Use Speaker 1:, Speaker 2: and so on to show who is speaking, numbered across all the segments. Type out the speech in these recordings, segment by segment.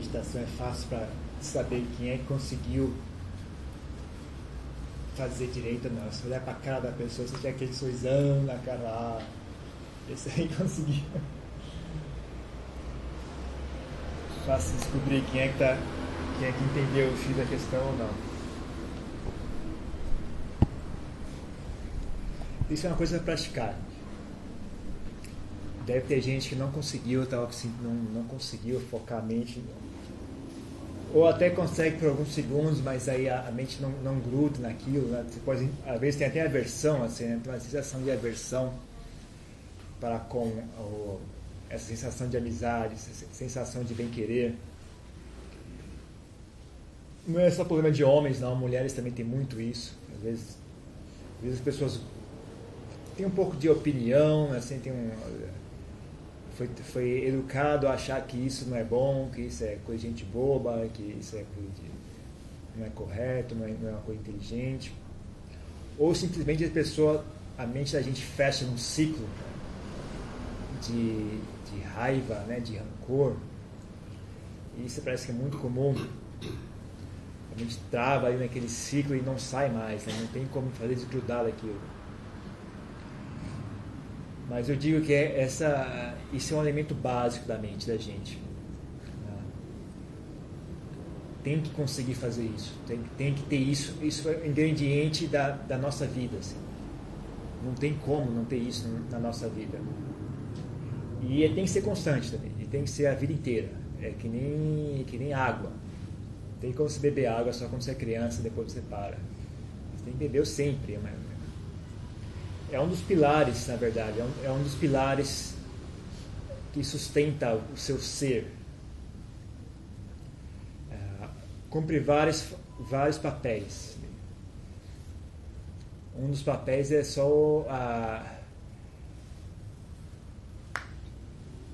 Speaker 1: meditação é fácil para saber quem é que conseguiu fazer direito não. Se olhar para a cara da pessoa, você tem aquele sorrisão na cara lá. Esse aí conseguiu. Fácil descobrir quem é que tá, quem é que entendeu o fio da questão ou não. Isso é uma coisa para praticar. Deve ter gente que não conseguiu, tal, não, não conseguiu focar a mente ou até consegue por alguns segundos, mas aí a, a mente não, não gruda naquilo, né? Você pode, às vezes tem até aversão, assim, né? tem uma sensação de aversão para com o, essa sensação de amizade, essa sensação de bem-querer. Não é só problema de homens, não, mulheres também têm muito isso. Às vezes, às vezes as pessoas têm um pouco de opinião, assim, tem um foi, foi educado a achar que isso não é bom, que isso é coisa de gente boba, que isso é coisa de, não é correto, não é, não é uma coisa inteligente. Ou simplesmente a pessoa, a mente da gente fecha num ciclo de, de raiva, né, de rancor. E isso parece que é muito comum. A gente trava aí naquele ciclo e não sai mais, né? não tem como fazer desgrudar daquilo. Mas eu digo que é essa, isso é um elemento básico da mente da gente. Né? Tem que conseguir fazer isso, tem, tem que ter isso, isso é um ingrediente da, da nossa vida. Assim. Não tem como não ter isso na nossa vida. E tem que ser constante também, e tem que ser a vida inteira. É que nem, que nem água. Tem como você beber água só quando você é criança, depois você para. Você tem que beber sempre, mas é um dos pilares, na verdade, é um, é um dos pilares que sustenta o seu ser. É, cumpre vários, vários papéis. Um dos papéis é só a.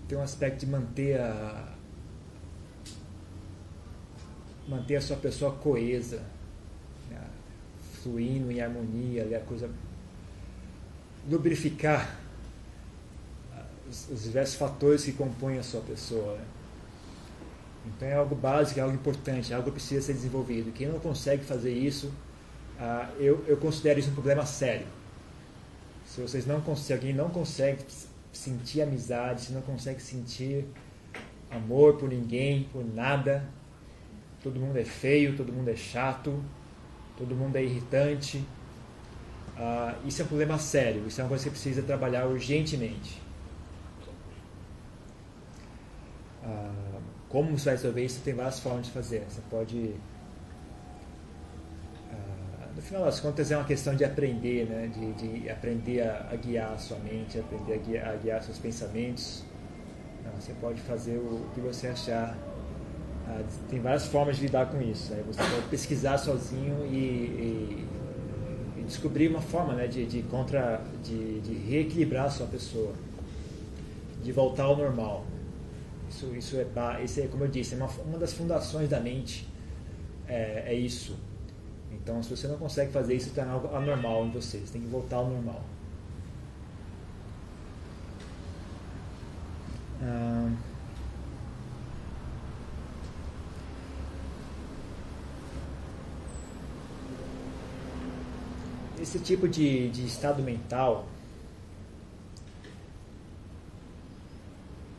Speaker 1: Tem um aspecto de manter a. manter a sua pessoa coesa, né? fluindo em harmonia, a coisa lubrificar os, os, diversos fatores que compõem a sua pessoa. Né? Então é algo básico, é algo importante, é algo que precisa ser desenvolvido. Quem não consegue fazer isso, ah, eu, eu considero isso um problema sério. Se vocês não conseguem, não consegue sentir amizade, se não consegue sentir amor por ninguém, por nada, todo mundo é feio, todo mundo é chato, todo mundo é irritante, Uh, isso é um problema sério, isso é uma coisa que precisa trabalhar urgentemente. Uh, como você vai resolver isso? Tem várias formas de fazer. Você pode. Uh, no final das contas, é uma questão de aprender, né? de, de aprender a, a, guiar a sua mente, aprender a guiar, a guiar seus pensamentos. você pode fazer o, que você achar. tem várias formas de lidar com isso. Né? Você pode pesquisar sozinho e, e descobrir uma forma né, de, de, contra, de, de reequilibrar a sua pessoa, de voltar ao normal. Isso, isso, é, isso é, como eu disse, é uma, uma das fundações da mente, é, é isso. Então, se você não consegue fazer isso, está algo anormal em você, você tem que voltar ao normal. Ah, esse tipo de, de estado mental,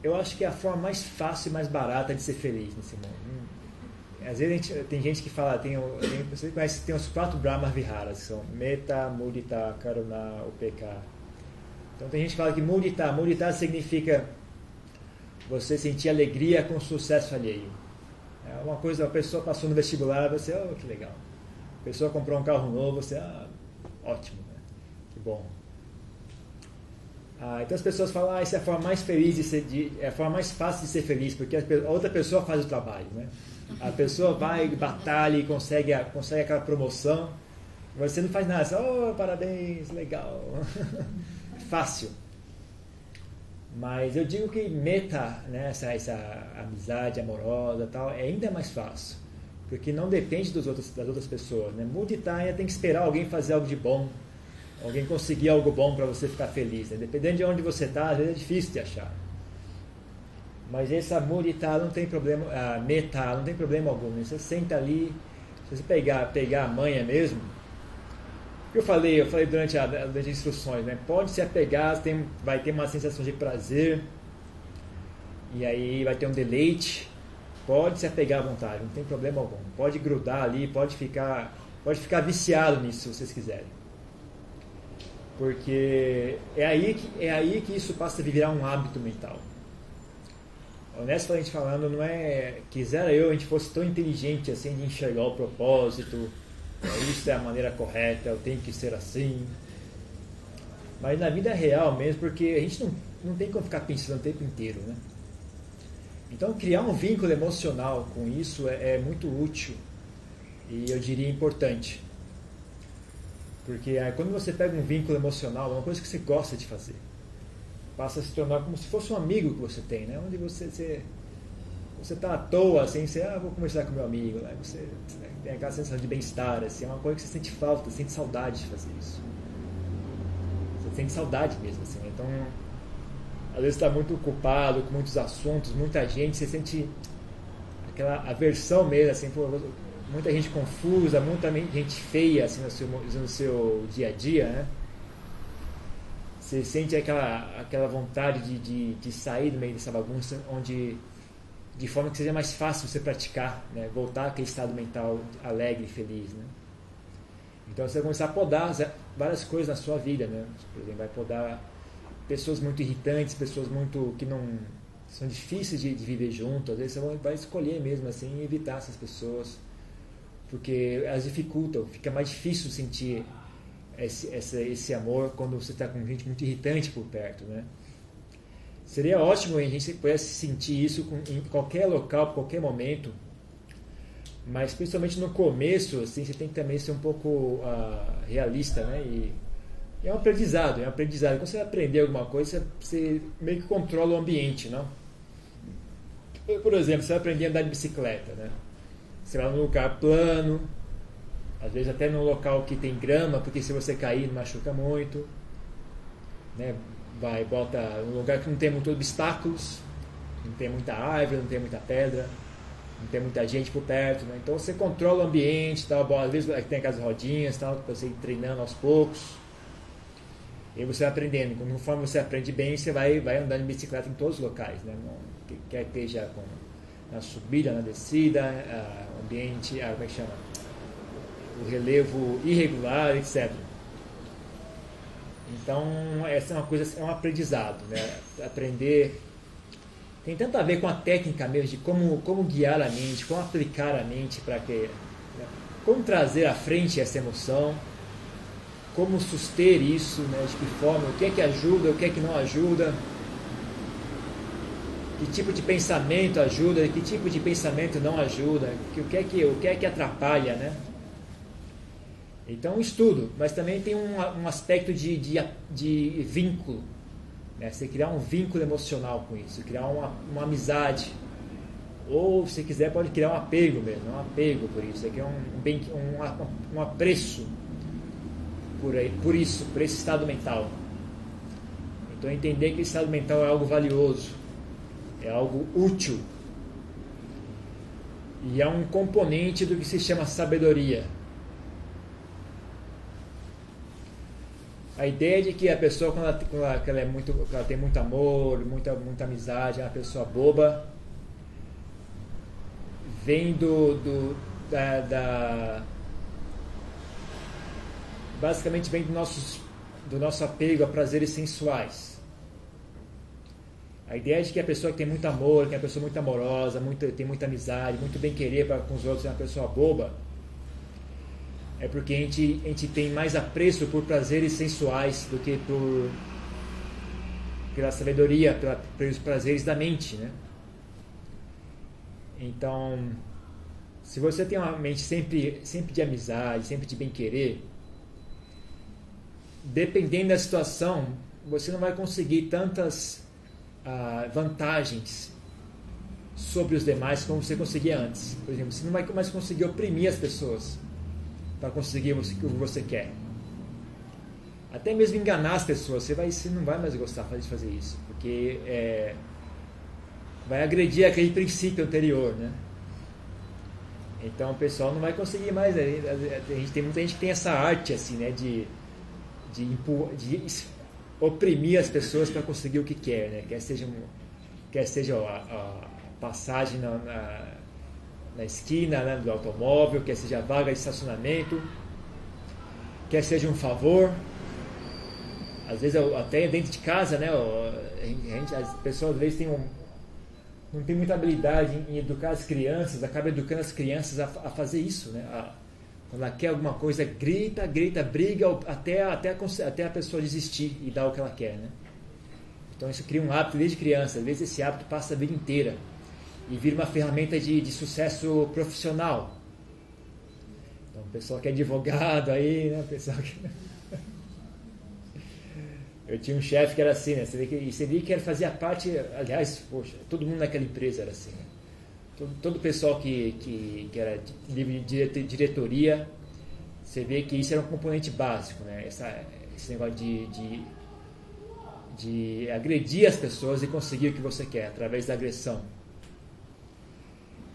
Speaker 1: eu acho que é a forma mais fácil e mais barata de ser feliz nesse mundo. Às vezes gente, tem gente que fala, tem, tem, você conhece, tem os quatro Brahma Viharas, que são Meta, Mudita, Karuna, Upeka. Então tem gente que fala que Mudita, Mudita significa você sentir alegria com sucesso alheio. É uma coisa, a pessoa passou no vestibular, você, oh, que legal. A pessoa comprou um carro novo, você, ah, Ótimo, né? Que bom. Ah, então as pessoas falam, ah, essa é a forma mais feliz de ser, de, é a forma mais fácil de ser feliz, porque a, outra pessoa faz o trabalho, né? A pessoa vai, batalha e consegue, consegue aquela promoção, você não faz nada, você, oh, parabéns, legal. Fácil. Mas eu digo que meta, né, essa, essa amizade amorosa tal, é ainda mais fácil porque não depende dos outros, das outras pessoas. Né? Multitarefa tem que esperar alguém fazer algo de bom, alguém conseguir algo bom para você ficar feliz. Né? Dependendo de onde você está, às vezes é difícil de achar. Mas essa mudita não tem problema, a meta não tem problema algum. Né? Você senta ali, se você pegar, pegar a manha mesmo, eu falei, eu falei durante, a, durante as instruções, né? Pode se apegar, tem, vai ter uma sensação de prazer, e aí vai ter um deleite. Pode se apegar à vontade, não tem problema algum. Pode grudar ali, pode ficar, pode ficar viciado nisso se vocês quiserem. Porque é aí que, é aí que isso passa a virar um hábito mental. Honestamente falando, não é. Quisera eu a gente fosse tão inteligente assim de enxergar o propósito, é, isso é a maneira correta, eu tenho que ser assim. Mas na vida real mesmo, porque a gente não, não tem como ficar pensando o tempo inteiro, né? Então criar um vínculo emocional com isso é, é muito útil e eu diria importante. Porque é, quando você pega um vínculo emocional, é uma coisa que você gosta de fazer. Passa a se tornar como se fosse um amigo que você tem, né? Onde você, você você está à toa, assim, você, ah, vou conversar com meu amigo, né? você tem aquela sensação de bem-estar, assim, é uma coisa que você sente falta, sente saudade de fazer isso. Você sente saudade mesmo, assim, então, às vezes está muito ocupado com muitos assuntos, muita gente, você sente aquela aversão mesmo, assim, por muita gente confusa, muita gente feia, assim, no seu, no seu dia a dia, né? Você sente aquela, aquela vontade de, de, de sair do meio dessa bagunça, onde de forma que seja mais fácil você praticar, né? voltar àquele estado mental alegre e feliz. Né? Então você vai começar a podar várias coisas na sua vida. Né? Por exemplo, vai podar pessoas muito irritantes, pessoas muito que não são difíceis de, de viver junto. Às vezes você vai escolher mesmo assim evitar essas pessoas, porque elas dificultam, fica mais difícil sentir esse, esse, esse amor quando você está com gente muito irritante por perto. Né? Seria ótimo a gente pudesse sentir isso em qualquer local, qualquer momento, mas principalmente no começo, assim, você tem que também ser um pouco uh, realista, né? E é um aprendizado, é um aprendizado. Quando você aprender alguma coisa, você meio que controla o ambiente, não? Por exemplo, você vai aprender a andar de bicicleta, né? Você vai num lugar plano, às vezes até num local que tem grama, porque se você cair machuca muito, né? vai bota um lugar que não tem muitos obstáculos, não tem muita árvore, não tem muita pedra, não tem muita gente por perto, né? Então você controla o ambiente, tal, bom, às vezes tem aquelas rodinhas, tal, para você ir treinando aos poucos. E você vai aprendendo, conforme você aprende bem, você vai, vai andando de bicicleta em todos os locais, né? Quer que esteja com, na subida, na descida, o ambiente, como é que chama? O relevo irregular, etc. Então, essa é uma coisa, é um aprendizado, né? Aprender tem tanto a ver com a técnica mesmo de como, como guiar a mente, como aplicar a mente para que né? como trazer à frente essa emoção, como suster isso, né? de que forma, o que é que ajuda, o que é que não ajuda, que tipo de pensamento ajuda, que tipo de pensamento não ajuda, que, o, que é que, o que é que atrapalha, né? Então, estudo, mas também tem um, um aspecto de, de, de vínculo. Né? Você criar um vínculo emocional com isso, criar uma, uma amizade. Ou, se quiser, pode criar um apego mesmo, um apego por isso. Você um, um, um, um apreço por, aí, por isso, por esse estado mental. Então, entender que esse estado mental é algo valioso, é algo útil. E é um componente do que se chama sabedoria a ideia de que a pessoa, quando ela, quando ela é muito, ela tem muito amor, muita, muita amizade, é uma pessoa boba, vem do, do da, da, basicamente vem do, nossos, do nosso apego a prazeres sensuais. A ideia de que a pessoa que tem muito amor, que é uma pessoa muito amorosa, muito, tem muita amizade, muito bem querer para com os outros, é uma pessoa boba, é porque a gente, a gente tem mais apreço por prazeres sensuais do que por pela sabedoria, pela, pelos prazeres da mente, né? Então, se você tem uma mente sempre, sempre de amizade, sempre de bem querer, dependendo da situação, você não vai conseguir tantas ah, vantagens sobre os demais como você conseguia antes. Por exemplo, você não vai mais conseguir oprimir as pessoas para conseguir o que você quer. Até mesmo enganar as pessoas, você, vai, você não vai mais gostar de fazer isso, porque é, vai agredir aquele princípio anterior, né? Então o pessoal não vai conseguir mais. A gente tem muita gente que tem essa arte assim, né, de de, de oprimir as pessoas para conseguir o que quer, né? Quer seja, quer seja a, a passagem na, na, na esquina né, do automóvel, quer seja a vaga de estacionamento, quer seja um favor. Às vezes até dentro de casa, né? A gente, as pessoas às vezes têm um, não tem muita habilidade em, educar as crianças, acaba educando as crianças a, a fazer isso, né? A, quando ela quer alguma coisa, grita, grita, briga até, até, a, até a pessoa desistir e dar o que ela quer, né? Então isso cria um hábito desde criança. Às vezes esse hábito passa a vida inteira e vira uma ferramenta de, de sucesso profissional. Então o pessoal que é advogado aí, né? Pessoal que... Eu tinha um chefe que era assim, né? Você vê que, você vê que ele fazia parte, aliás, poxa, todo mundo naquela empresa era assim, né? Todo, o pessoal que, que, que era livre de diretoria, você vê que isso era um componente básico, né? Essa, esse negócio de, de, de agredir as pessoas e conseguir o que você quer através da agressão.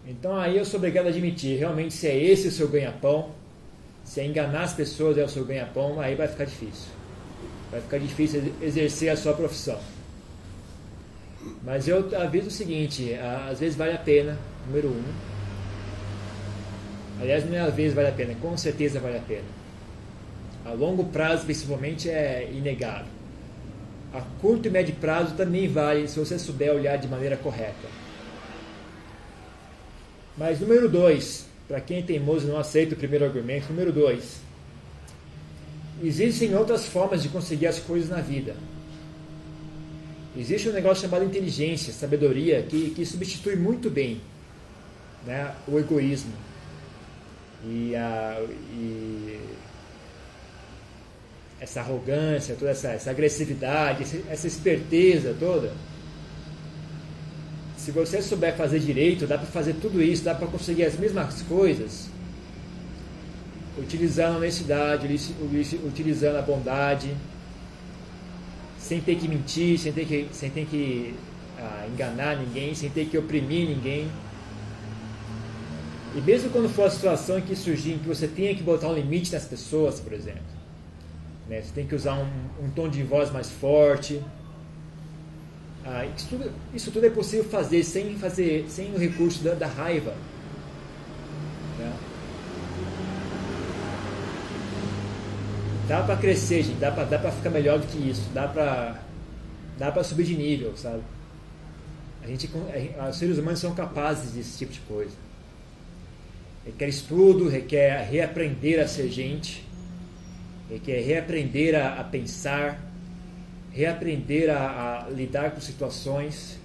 Speaker 1: Então aí eu sou obrigado a admitir, realmente se é esse o seu ganha-pão, se é enganar as pessoas é o seu ganha-pão, aí vai ficar difícil. Vai ficar difícil exercer a sua profissão. Mas eu aviso o seguinte, às vezes vale a pena número um. Aliás, não é às vezes vale a pena, com certeza vale a pena. A longo prazo, principalmente, é inegável. A curto e médio prazo também vale se você souber olhar de maneira correta. Mas número dois, para quem é teimoso não aceita o primeiro argumento, número dois, existem outras formas de conseguir as coisas na vida. Existe um negócio chamado inteligência, sabedoria, que, que substitui muito bem né, o egoísmo e, a, e essa arrogância, toda essa, essa agressividade, essa esperteza toda. Se você souber fazer direito, dá para fazer tudo isso, dá para conseguir as mesmas coisas, utilizando a honestidade, utilizando a bondade, sem ter que mentir, sem ter que, sem ter que ah, enganar ninguém, sem ter que oprimir ninguém. E mesmo quando for a situação em que surgir, em que você tenha que botar um limite nas pessoas, por exemplo, né? você tem que usar um, um tom de voz mais forte. Ah, isso, tudo, isso, tudo, é possível fazer sem fazer, sem o recurso da, da raiva. Né? Dá para crescer, gente. Dá para dá ficar melhor do que isso. Dá para dá para subir de nível, sabe? A gente, os seres humanos são capazes desse tipo de coisa requer estudo, requer reaprender a ser gente, requer reaprender a, a pensar, reaprender a, a, lidar com situações.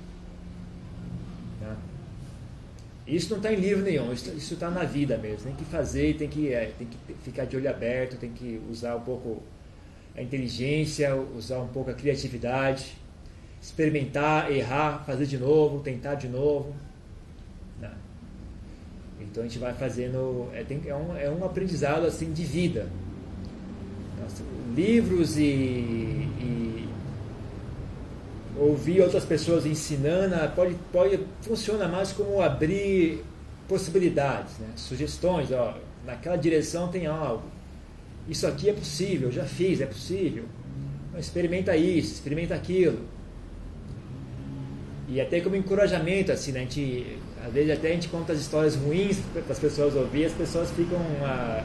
Speaker 1: Né? Isso não está em livro nenhum, isso está na vida mesmo. Tem que fazer, tem que, é, tem que ficar de olho aberto, tem que usar um pouco a inteligência, usar um pouco a criatividade, experimentar, errar, fazer de novo, tentar de novo. Então a gente vai fazendo. É, tem, é, um, é um aprendizado assim de vida. Nossa, livros e, e, ouvir outras pessoas ensinando pode, pode funciona mais como abrir possibilidades, né? sugestões. Ó, naquela direção tem algo. Isso aqui é possível, já fiz, é possível. Então, experimenta isso, experimenta aquilo. E até como encorajamento, assim, né? a gente às vezes até a gente conta as histórias ruins para as pessoas ouvir, as pessoas ficam ah,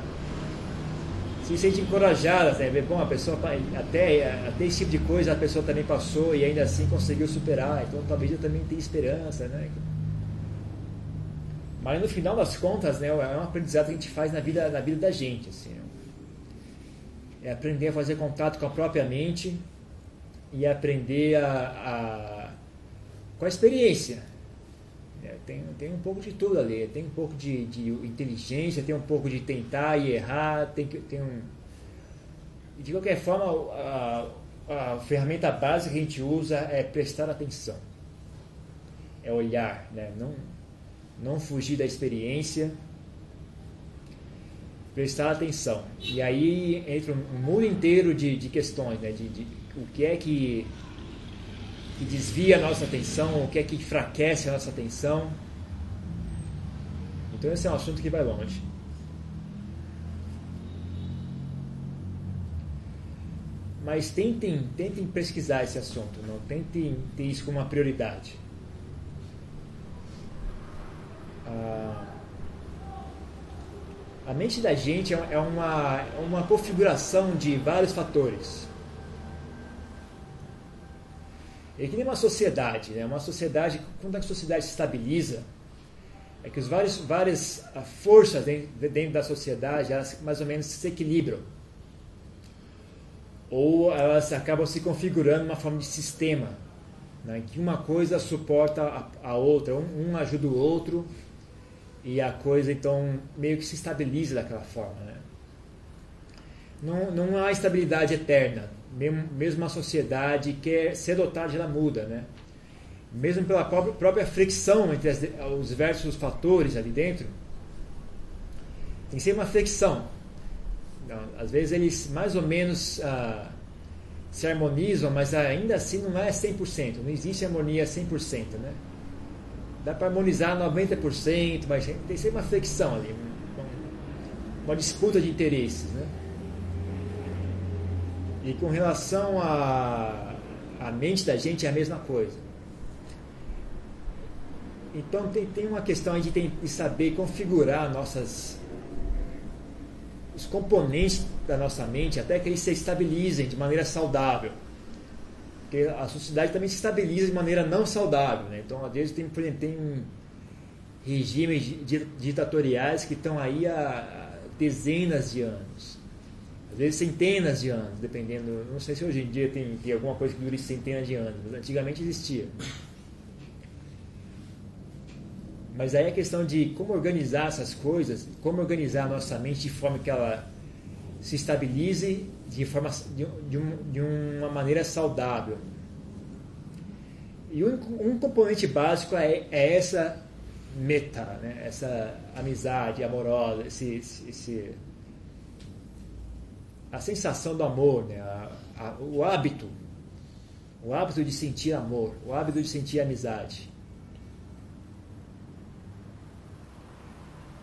Speaker 1: se sentem encorajadas, né? Ver, bom, a pessoa até, até esse tipo de coisa a pessoa também passou e ainda assim conseguiu superar, então talvez eu também tenha esperança, né? Mas no final das contas, né, é um aprendizado que a gente faz na vida, na vida da gente, assim. Né? É aprender a fazer contato com a própria mente e aprender a, a com a experiência, tem, tem um pouco de tudo ali, tem um pouco de, de inteligência, tem um pouco de tentar e errar, tem, tem um. De qualquer forma, a, a ferramenta básica que a gente usa é prestar atenção, é olhar, né? não, não fugir da experiência, prestar atenção. E aí entra um mundo inteiro de, de questões, né? de, de o que é que que desvia a nossa atenção, o que é que enfraquece a nossa atenção. Então esse é um assunto que vai longe. Mas tentem, tentem pesquisar esse assunto, não tentem ter isso como uma prioridade. Ah, a mente da gente é, é uma, é uma configuração de vários fatores. É que nem uma sociedade, né? Uma sociedade, quando a sociedade se estabiliza, é que os vários, várias ah, forças dentro da sociedade, elas mais ou menos se equilibram. Ou elas acabam se configurando uma forma de sistema, né? que uma coisa suporta a, a outra, um, um ajuda o outro, e a coisa então meio que se estabiliza daquela forma. Né? Não, não há estabilidade eterna, mesmo, a sociedade quer ser dotada, ela muda. Né? Mesmo pela própria, fricção entre os diversos fatores ali dentro, tem que ser uma fricção. Não, às vezes eles mais ou menos ah, se harmonizam, mas ainda assim não é 100%, não existe harmonia 100%. Né? Dá para harmonizar 90%, mas tem sempre uma fricção ali, uma disputa de interesses. Né? E com relação à a, a mente da gente é a mesma coisa. Então tem, tem uma questão de, de saber configurar nossas os componentes da nossa mente até que eles se estabilizem de maneira saudável. Porque a sociedade também se estabiliza de maneira não saudável. Né? Então, às vezes, tem, tem regimes ditatoriais que estão aí há dezenas de anos. Às vezes centenas de anos, dependendo. Não sei se hoje em dia tem, tem alguma coisa que dure centenas de anos, mas antigamente existia. Mas aí a questão de como organizar essas coisas, como organizar a nossa mente de forma que ela se estabilize de, forma, de, de, um, de uma maneira saudável. E um, um componente básico é, é, essa meta, né? essa amizade amorosa, esse, esse, a sensação do amor, né? A, a, o hábito, o hábito de sentir amor, o hábito de sentir amizade.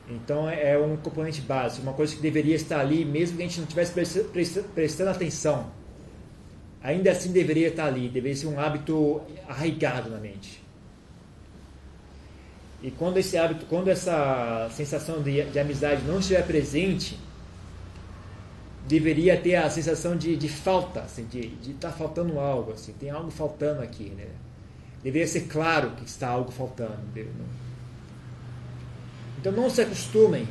Speaker 1: Então é, é um componente básico, uma coisa que deveria estar ali, mesmo que a gente não estivesse prestando atenção. Ainda assim deveria estar ali, deveria ser um hábito arraigado na mente. E quando esse hábito, quando essa sensação de, de amizade não estiver presente, deveria ter a sensação de, de falta, assim, de estar tá faltando algo, assim, tem algo faltando aqui, né? Deveria ser claro que está algo faltando. Então não se acostumem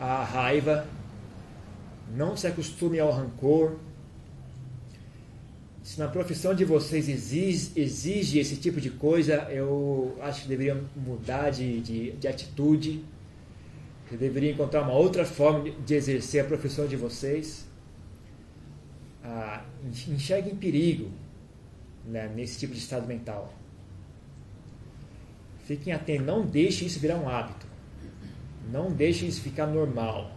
Speaker 1: à raiva, não se acostumem ao rancor. Se na profissão de vocês exige, exige esse tipo de coisa, eu acho que deveriam mudar de, de, de atitude. Você deveria encontrar uma outra forma de exercer a profissão de vocês. Ah, enxerguem perigo né, nesse tipo de estado mental. Fiquem atentos, não deixem isso virar um hábito. Não deixem isso ficar normal.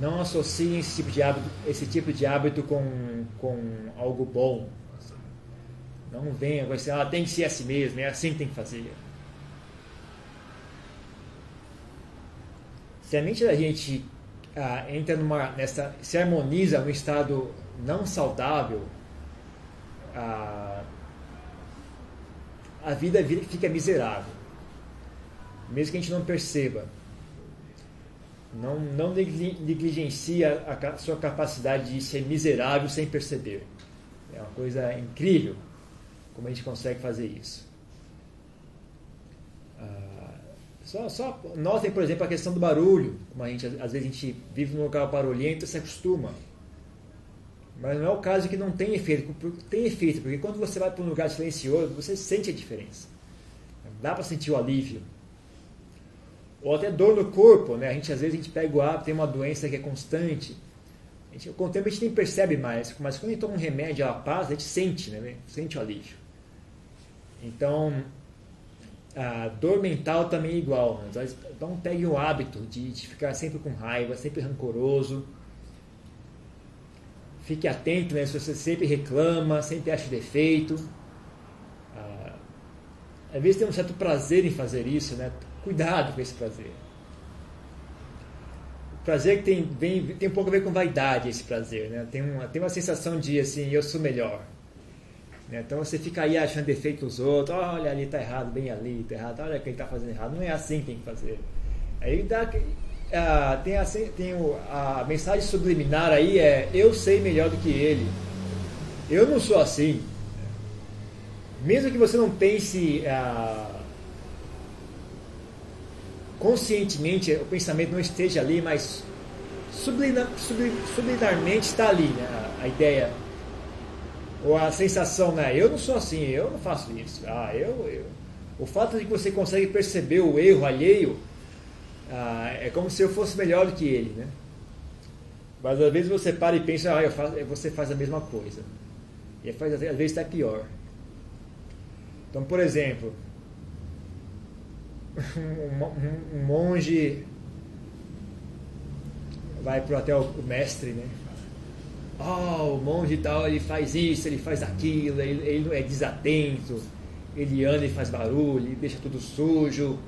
Speaker 1: Não associem esse tipo de hábito, esse tipo de hábito com, com algo bom. Não venha com esse, ah, tem que ser assim mesmo, é assim que tem que fazer. Se a mente da gente ah, entra numa, nessa, se harmoniza num estado não saudável, ah, a vida fica miserável mesmo que a gente não perceba. Não, não negligencia a sua capacidade de ser miserável sem perceber. É uma coisa incrível como a gente consegue fazer isso. Ah, só, só notem, por exemplo, a questão do barulho. Como a gente, às vezes a gente vive num local barulhento e se acostuma. Mas não é o caso que não tem efeito. Tem efeito, porque quando você vai para um lugar silencioso, você sente a diferença. Dá para sentir o alívio ou até dor no corpo, né? A gente às vezes a gente pega o hábito, tem uma doença que é constante. A gente, com o tempo a gente nem percebe mais, mas quando a gente toma um remédio, ela passa, a gente sente, né? Sente o alívio. Então, a dor mental também é igual. Né? Então, pegue o hábito de, de ficar sempre com raiva, sempre rancoroso. fique atento, né? Se você sempre reclama, sempre acha defeito. Ah, às vezes tem um certo prazer em fazer isso, né? Cuidado com esse prazer. O prazer que tem, vem, tem um pouco a ver com vaidade, esse prazer, né? Tem uma, tem uma sensação de, assim, eu sou melhor. Né? Então você fica aí achando defeito nos outros, olha ali está errado, bem ali está errado, olha quem está fazendo errado. Não é assim que tem que fazer. Aí dá, ah, tem, a, tem a mensagem subliminar aí é eu sei melhor do que ele. Eu não sou assim. Mesmo que você não pense ah, conscientemente, o pensamento não esteja ali, mas subliminar, subliminarmente está ali né, a ideia ou a sensação, né? Eu não sou assim, eu não faço isso. Ah, eu, eu. O fato de que você consegue perceber o erro alheio ah, é como se eu fosse melhor do que ele, né? Mas às vezes você para e pensa, ah, eu faço, você faz a mesma coisa. E faz, às vezes está pior. Então, por exemplo, um, monge vai para hotel o mestre, né? Oh, o monge tal, ele faz isso, ele faz aquilo, ele, ele é desatento, ele anda e faz barulho, ele deixa tudo sujo,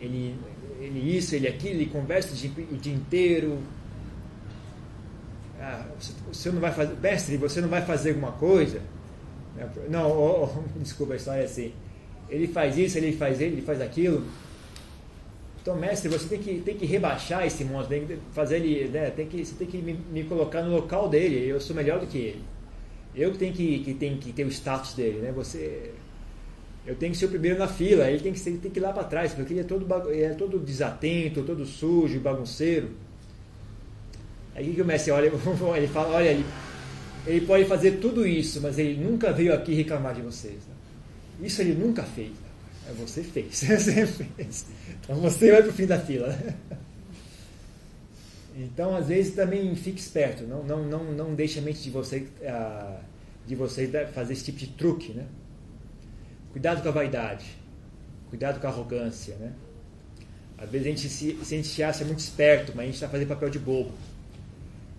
Speaker 1: ele, ele isso, ele aquilo, ele conversa o dia, o dia inteiro. Ah, você não vai fazer, mestre, você não vai fazer alguma coisa? Não, oh, oh, desculpa, a história é assim. Ele faz isso, ele faz ele, ele faz aquilo. Então, mestre, você tem que, tem que rebaixar esse monstro, tem que fazer ele, né, tem que, você tem que me, me, colocar no local dele. Eu sou melhor do que ele. Eu que tenho que, que, tenho que ter o status dele, né? Você, eu tenho que ser o primeiro na fila. Ele tem que, ser, tem que ir lá para trás, porque ele é todo, ele é todo desatento, todo sujo, bagunceiro. Aí que o mestre olha, ele fala, olha, ele, ele pode fazer tudo isso, mas ele nunca veio aqui reclamar de vocês. Né? Isso ele nunca fez. É você fez. Você fez. Então você vai para o fim da fila. Então, às vezes, também fique esperto. Não, não, não, não deixe a mente de você, uh, de você fazer esse tipo de truque. Né? Cuidado com a vaidade. Cuidado com a arrogância. Né? Às vezes a gente se, se a gente se acha muito esperto, mas a gente está fazendo papel de bobo.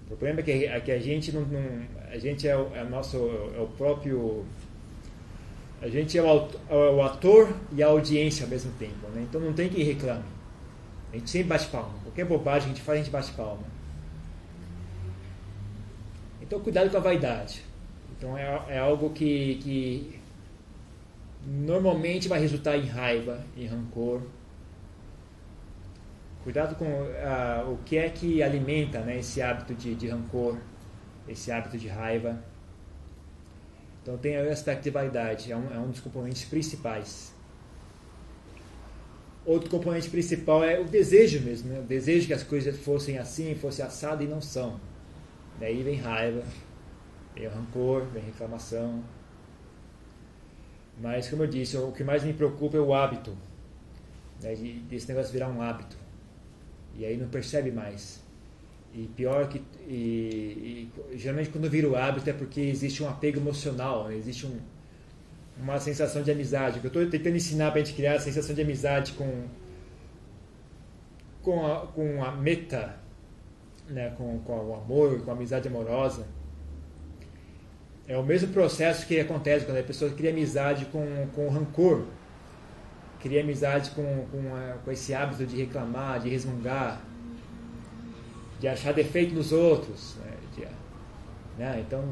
Speaker 1: O problema é que, é que a gente não, não a gente é o, é o nosso é o próprio a gente é o ator e a audiência ao mesmo tempo, né? Então não tem quem reclame. A gente sempre bate palma. Qualquer bobagem que a gente faz, a gente bate palma. Então cuidado com a vaidade. Então é, é algo que, que normalmente vai resultar em raiva, em rancor. Cuidado com o que é que alimenta né, esse hábito de, de rancor, esse hábito de raiva. Então tem o aspecto de vaidade, é um, é um dos componentes principais. Outro componente principal é o desejo mesmo, né? o desejo que as coisas fossem assim, fossem assado e não são. Daí vem raiva, vem rancor, vem reclamação. Mas, como eu disse, o que mais me preocupa é o hábito. Né? Desse negócio virar um hábito. E aí não percebe mais. E pior que. E, e, geralmente quando vira o hábito é porque existe um apego emocional, né? existe um, uma sensação de amizade. Eu estou tentando ensinar para a gente criar a sensação de amizade com, com, a, com a meta, né? com, com o amor, com a amizade amorosa. É o mesmo processo que acontece quando a pessoa cria amizade com, com o rancor, cria amizade com, com, a, com esse hábito de reclamar, de resmungar de achar defeito nos outros. Né? De, né? Então,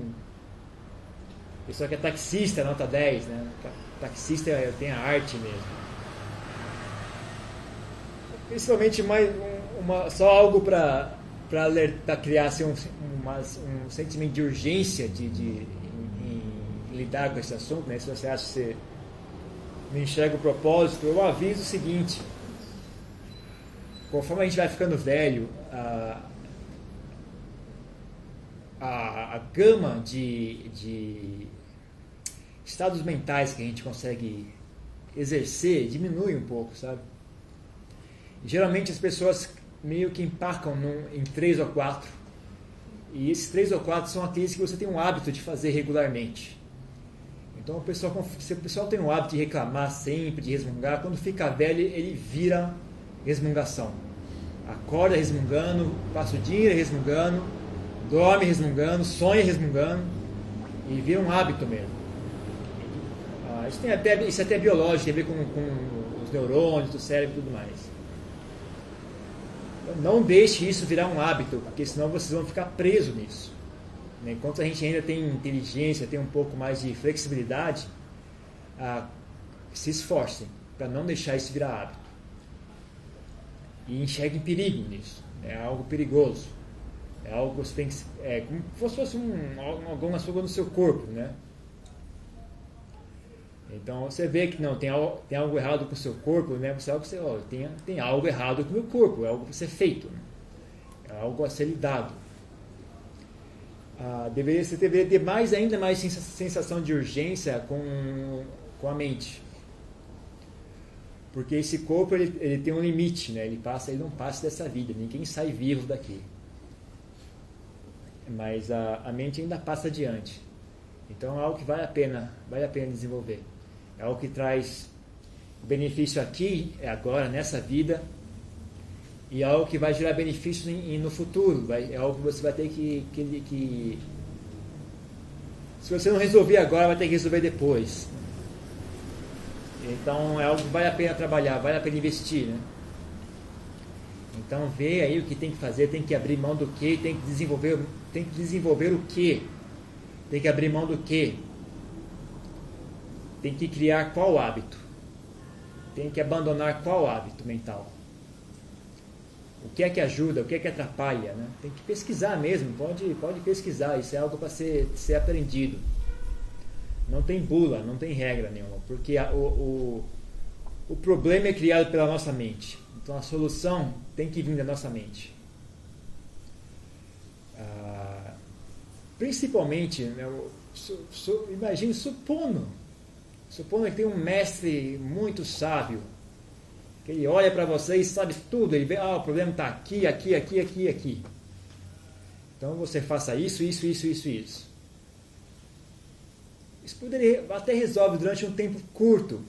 Speaker 1: pessoa que é taxista, nota 10, né? Taxista tem a arte mesmo. Principalmente mais uma, só algo para alertar, criar assim, um, uma, um sentimento de urgência de, de em, em lidar com esse assunto, né? Se você acha que você não enxerga o propósito, eu aviso o seguinte: conforme a gente vai ficando velho, a, a gama de, de estados mentais que a gente consegue exercer diminui um pouco, sabe? geralmente as pessoas meio que empacam num, em três ou quatro. E esses três ou quatro são aqueles que você tem um hábito de fazer regularmente. Então o pessoal, se o pessoal tem o hábito de reclamar sempre, de resmungar, quando fica velho ele vira resmungação. Acorda resmungando, passa o dia resmungando, dorme resmungando, sonha resmungando e vira um hábito mesmo. Ah, isso, tem até, isso é até biológico, tem a ver com, com os neurônios do cérebro e tudo mais. Então, não deixe isso virar um hábito, porque senão vocês vão ficar presos nisso. Né? Enquanto a gente ainda tem inteligência, tem um pouco mais de flexibilidade, ah, se esforcem para não deixar isso virar hábito. E enxerguem perigo nisso. É algo perigoso. É algo que você tem que. É como se fosse um, alguma açúcar no seu corpo, né? Então você vê que não tem algo, tem algo errado com o seu corpo, né? Você, você ó, tem, tem algo errado com o meu corpo, é algo para ser feito, né? é algo a ser lidado. Ah, deveria, você deveria ter mais ainda mais sensação de urgência com, com a mente. Porque esse corpo ele, ele tem um limite, né? ele passa, ele não passa dessa vida, ninguém sai vivo daqui. Mas a, a mente ainda passa adiante. Então é algo que vale a pena, vale a pena desenvolver. É algo que traz benefício aqui, é agora, nessa vida, e é algo que vai gerar benefício no futuro. Vai, é algo que você vai ter que, que, que. Se você não resolver agora, vai ter que resolver depois. Então é algo que vale a pena trabalhar, vale a pena investir. Né? Então vê aí o que tem que fazer, tem que abrir mão do que, tem que desenvolver, tem que desenvolver o que, tem que abrir mão do que, tem que criar qual hábito, tem que abandonar qual hábito mental. O que é que ajuda, o que é que atrapalha, né? Tem que pesquisar mesmo, pode, pode pesquisar, isso é algo para ser, ser aprendido. Não tem bula, não tem regra nenhuma, porque a, o, o, o problema é criado pela nossa mente. Então a solução tem que vir da nossa mente. Ah, principalmente, né, su, su, imagine, supondo, supondo que tem um mestre muito sábio, que ele olha para você e sabe tudo, ele vê, ah, o problema está aqui, aqui, aqui, aqui, aqui. Então você faça isso, isso, isso, isso, isso. Isso poderia, até resolve durante um tempo curto,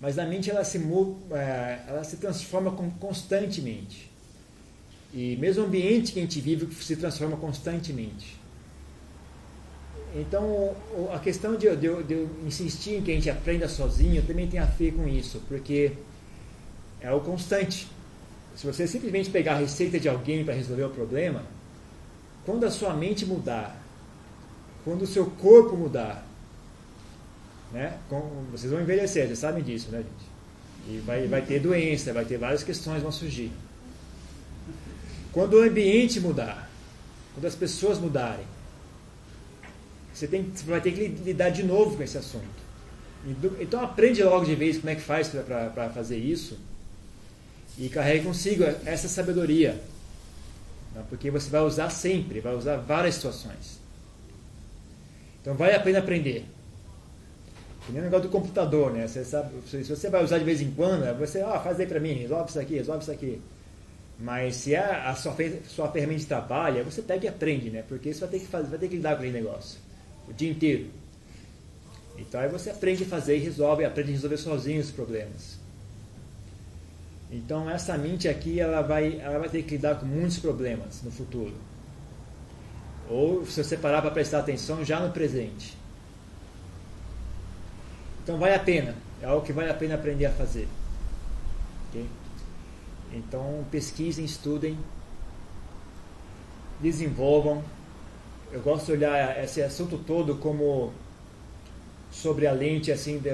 Speaker 1: mas a mente ela se, é, ela se transforma constantemente. E mesmo o ambiente que a gente vive se transforma constantemente. Então, a questão de, de, de eu insistir em que a gente aprenda sozinho também tem a ver com isso, porque é o constante. Se você simplesmente pegar a receita de alguém para resolver o problema, quando a sua mente mudar, quando o seu corpo mudar, né? Vocês vão envelhecer, vocês sabem disso, né, gente? E vai, vai ter doença, vai ter várias questões vão surgir. Quando o ambiente mudar, quando as pessoas mudarem, você, tem, você vai ter que lidar de novo com esse assunto. Então aprende logo de vez como é que faz para fazer isso e carregue consigo essa sabedoria, né? porque você vai usar sempre, vai usar várias situações. Então vale a pena aprender. Que nem o negócio do computador, né? Você sabe, se você vai usar de vez em quando, você, ó, oh, faz aí para mim, resolve isso aqui, resolve isso aqui. Mas se é a sua, sua ferramenta de trabalho, você pega e aprende, né? Porque você vai ter que fazer, vai ter que lidar com aquele negócio o dia inteiro. Então aí você aprende a fazer e resolve, aprende a resolver sozinho os problemas. Então essa mente aqui, ela vai, ela vai ter que lidar com muitos problemas no futuro. Ou se você parar para prestar atenção já no presente. Então vale a pena, é algo que vale a pena aprender a fazer. Okay? Então pesquisem, estudem, desenvolvam. Eu gosto de olhar esse assunto todo como sobre a lente assim de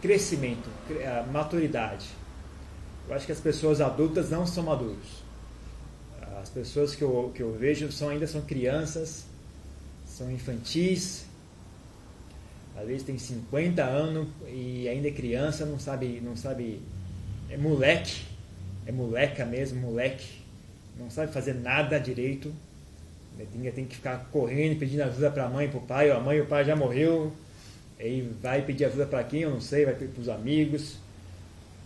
Speaker 1: crescimento, maturidade. Eu acho que as pessoas adultas não são maduros. As pessoas que eu, que eu vejo são, ainda são crianças, são infantis, às vezes tem 50 anos e ainda é criança, não sabe, não sabe, é moleque, é moleca mesmo, moleque, não sabe fazer nada direito, tem, que ficar correndo, pedindo ajuda para a mãe para o pai, a mãe e o pai já morreu, aí vai pedir ajuda para quem, eu não sei, vai pedir para os amigos,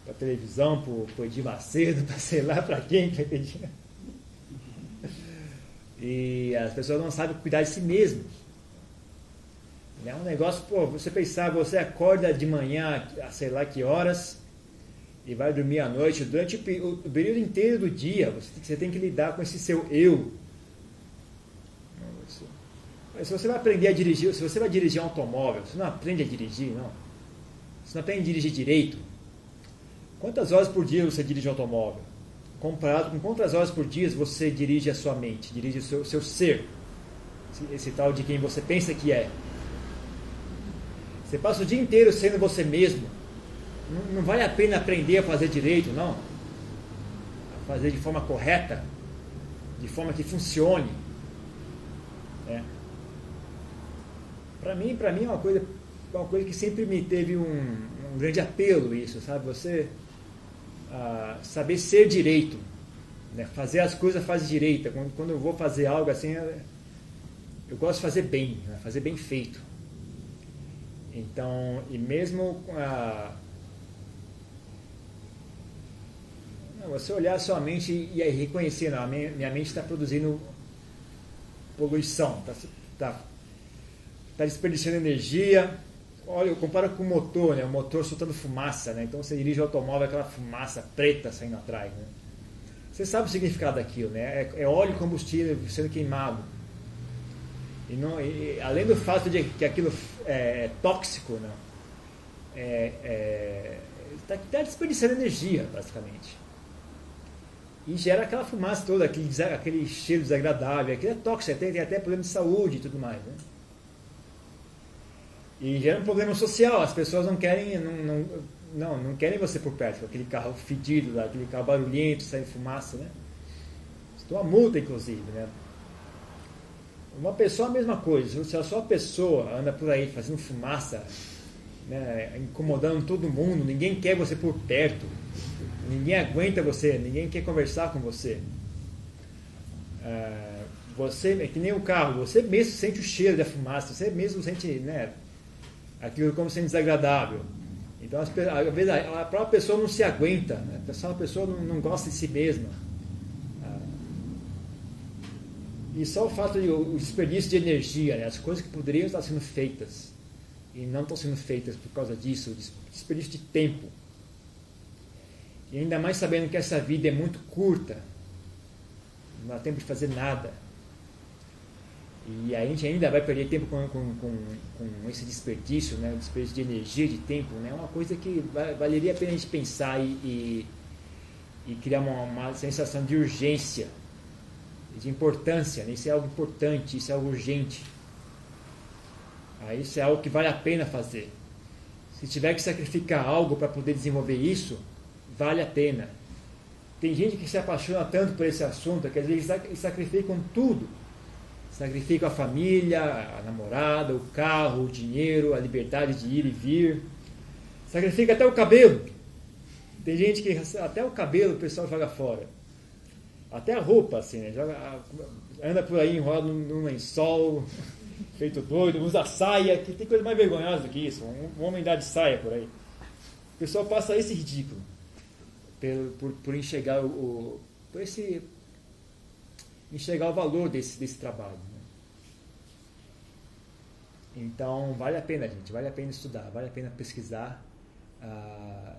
Speaker 1: para televisão, para o Edir Macedo, para sei lá para quem que vai pedir. E as pessoas não sabem cuidar de si mesmas. É um negócio, pô, você pensar, você acorda de manhã, a sei lá que horas, e vai dormir à noite, durante o, período inteiro do dia, você tem que lidar com esse seu eu. Se você vai aprender a dirigir, se você vai dirigir um automóvel, você não aprende a dirigir, não. Você não aprende a dirigir direito. Quantas horas por dia você dirige um automóvel? Comparado com quantas horas por dia você dirige a sua mente, dirige o seu, seu ser, esse, esse tal de quem você pensa que é. Você passa o dia inteiro sendo você mesmo. Não, não vale a pena aprender a fazer direito, não. A fazer de forma correta, de forma que funcione. É. Para mim, para mim é uma coisa, uma coisa que sempre me teve um, um grande apelo isso, sabe? Você ah, saber ser direito, né? fazer as coisas faz direita. Quando, quando eu vou fazer algo assim, eu, gosto de fazer bem, né? fazer bem feito. Então, e mesmo a você olhar sua mente e reconhecer, não, minha mente está produzindo poluição, está tá, tá desperdiçando energia. Olha, eu comparo com o motor, né? o motor soltando fumaça, né? então você dirige o automóvel, aquela fumaça preta saindo atrás. Né? Você sabe o significado daquilo, né? é, é óleo e combustível sendo queimado. E, não, e, além do fato de que aquilo é, é tóxico, não, é, está é, tá desperdiçando energia, basicamente. E gera aquela fumaça toda, aquele, aquele cheiro desagradável, aquilo é tóxico, tem, tem até problema de saúde e tudo mais. Né? E gera um problema social, as pessoas não querem, não, não, não, não querem você por perto, aquele carro fedido, aquele carro barulhento, saindo fumaça, né? Estou a multa, inclusive, né? Uma pessoa, a mesma coisa. Se a sua pessoa anda por aí fazendo fumaça, né, incomodando todo mundo, ninguém quer você por perto, ninguém aguenta você, ninguém quer conversar com você. É, você é que nem o carro, você mesmo sente o cheiro da fumaça, você mesmo sente né, aquilo como sendo desagradável. Então, às vezes, a própria pessoa não se aguenta, né? a pessoa não, não gosta de si mesma. E só o fato de o desperdício de energia, né? as coisas que poderiam estar sendo feitas e não estão sendo feitas por causa disso, desperdício de tempo. E ainda mais sabendo que essa vida é muito curta, não dá tempo de fazer nada. E a gente ainda vai perder tempo com, com, com, com esse desperdício, né? desperdício de energia, de tempo. É né? uma coisa que valeria a pena a gente pensar e, e, e criar uma, uma sensação de urgência de importância, né? isso é algo importante, isso é algo urgente. Ah, isso é algo que vale a pena fazer. Se tiver que sacrificar algo para poder desenvolver isso, vale a pena. Tem gente que se apaixona tanto por esse assunto que às vezes sacrificam tudo. Sacrificam a família, a namorada, o carro, o dinheiro, a liberdade de ir e vir. Sacrifica até o cabelo. Tem gente que até o cabelo o pessoal joga fora. Até a roupa, assim, né? Joga, anda por aí enrolado num lençol, feito doido, usa saia, que tem coisa mais vergonhosa do que isso. Um, homem dá de saia por aí. O pessoal passa esse ridículo por, por, enxergar o, por esse enxergar o valor desse, desse trabalho. Né? Então vale a pena, gente, vale a pena estudar, vale a pena pesquisar. Ah,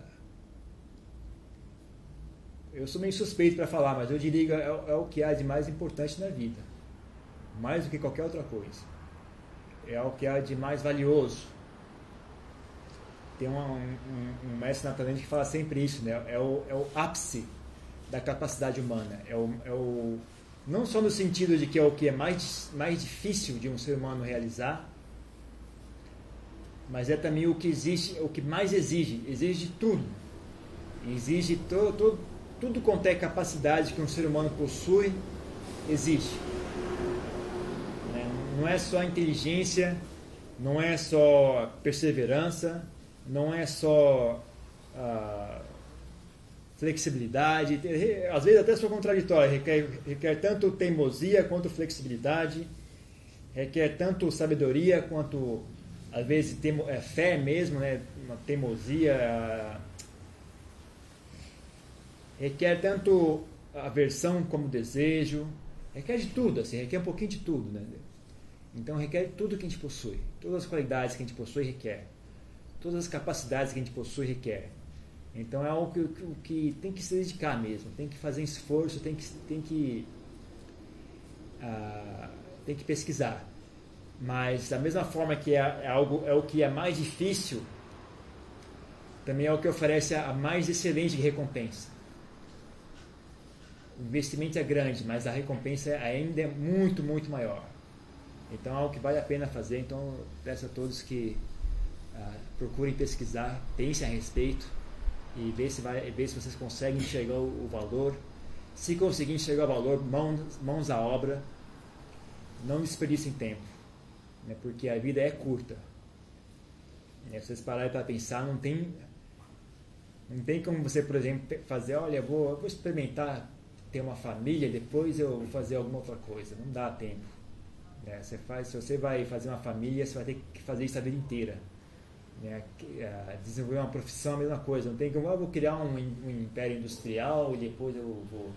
Speaker 1: eu sou meio suspeito para falar, mas eu diria que é, é, o que há de mais importante na vida. Mais do que qualquer outra coisa. É o que há de mais valioso. Tem um, um, um mestre que fala sempre isso, né? É o, é o ápice da capacidade humana. É o, é o, não só no sentido de que é o que é mais, mais difícil de um ser humano realizar, mas é também o que existe, o que mais exige. Exige tudo. Exige todo, todo tudo quanto é capacidade que um ser humano possui, existe. Né? Não é só inteligência, não é só perseverança, não é só ah, flexibilidade. Às vezes até sou contraditório, requer, requer tanto teimosia quanto flexibilidade, requer tanto sabedoria quanto às vezes temo, é, fé mesmo, né? uma teimosia requer tanto aversão como desejo, requer de tudo, assim, requer um pouquinho de tudo, né? Então requer tudo que a gente possui, todas as qualidades que a gente possui requer, todas as capacidades que a gente possui requer. Então é algo que, que, tem que se dedicar mesmo, tem que fazer esforço, tem que, tem que, uh, tem que pesquisar. Mas da mesma forma que é, é, algo, é o que é mais difícil, também é o que oferece a mais excelente recompensa. O investimento é grande, mas a recompensa ainda é muito, muito maior. Então é algo que vale a pena fazer. Então peço a todos que ah, procurem pesquisar, pensem a respeito e ver se, vai, ver se vocês conseguem enxergar o, valor. Se conseguir enxergar o valor, mãos, mãos à obra, não desperdicem tempo, né, porque a vida é curta. Né, se vocês pararem para pensar, não tem, não tem como você, por exemplo, fazer, olha, vou, vou experimentar ter uma família, depois eu vou fazer alguma outra coisa. Não dá tempo. Né? Você faz, se você vai fazer uma família, você vai ter que fazer isso a vida inteira. Né? É, desenvolver uma profissão, a mesma coisa. Não tem como, eu vou criar um, um império industrial e depois eu vou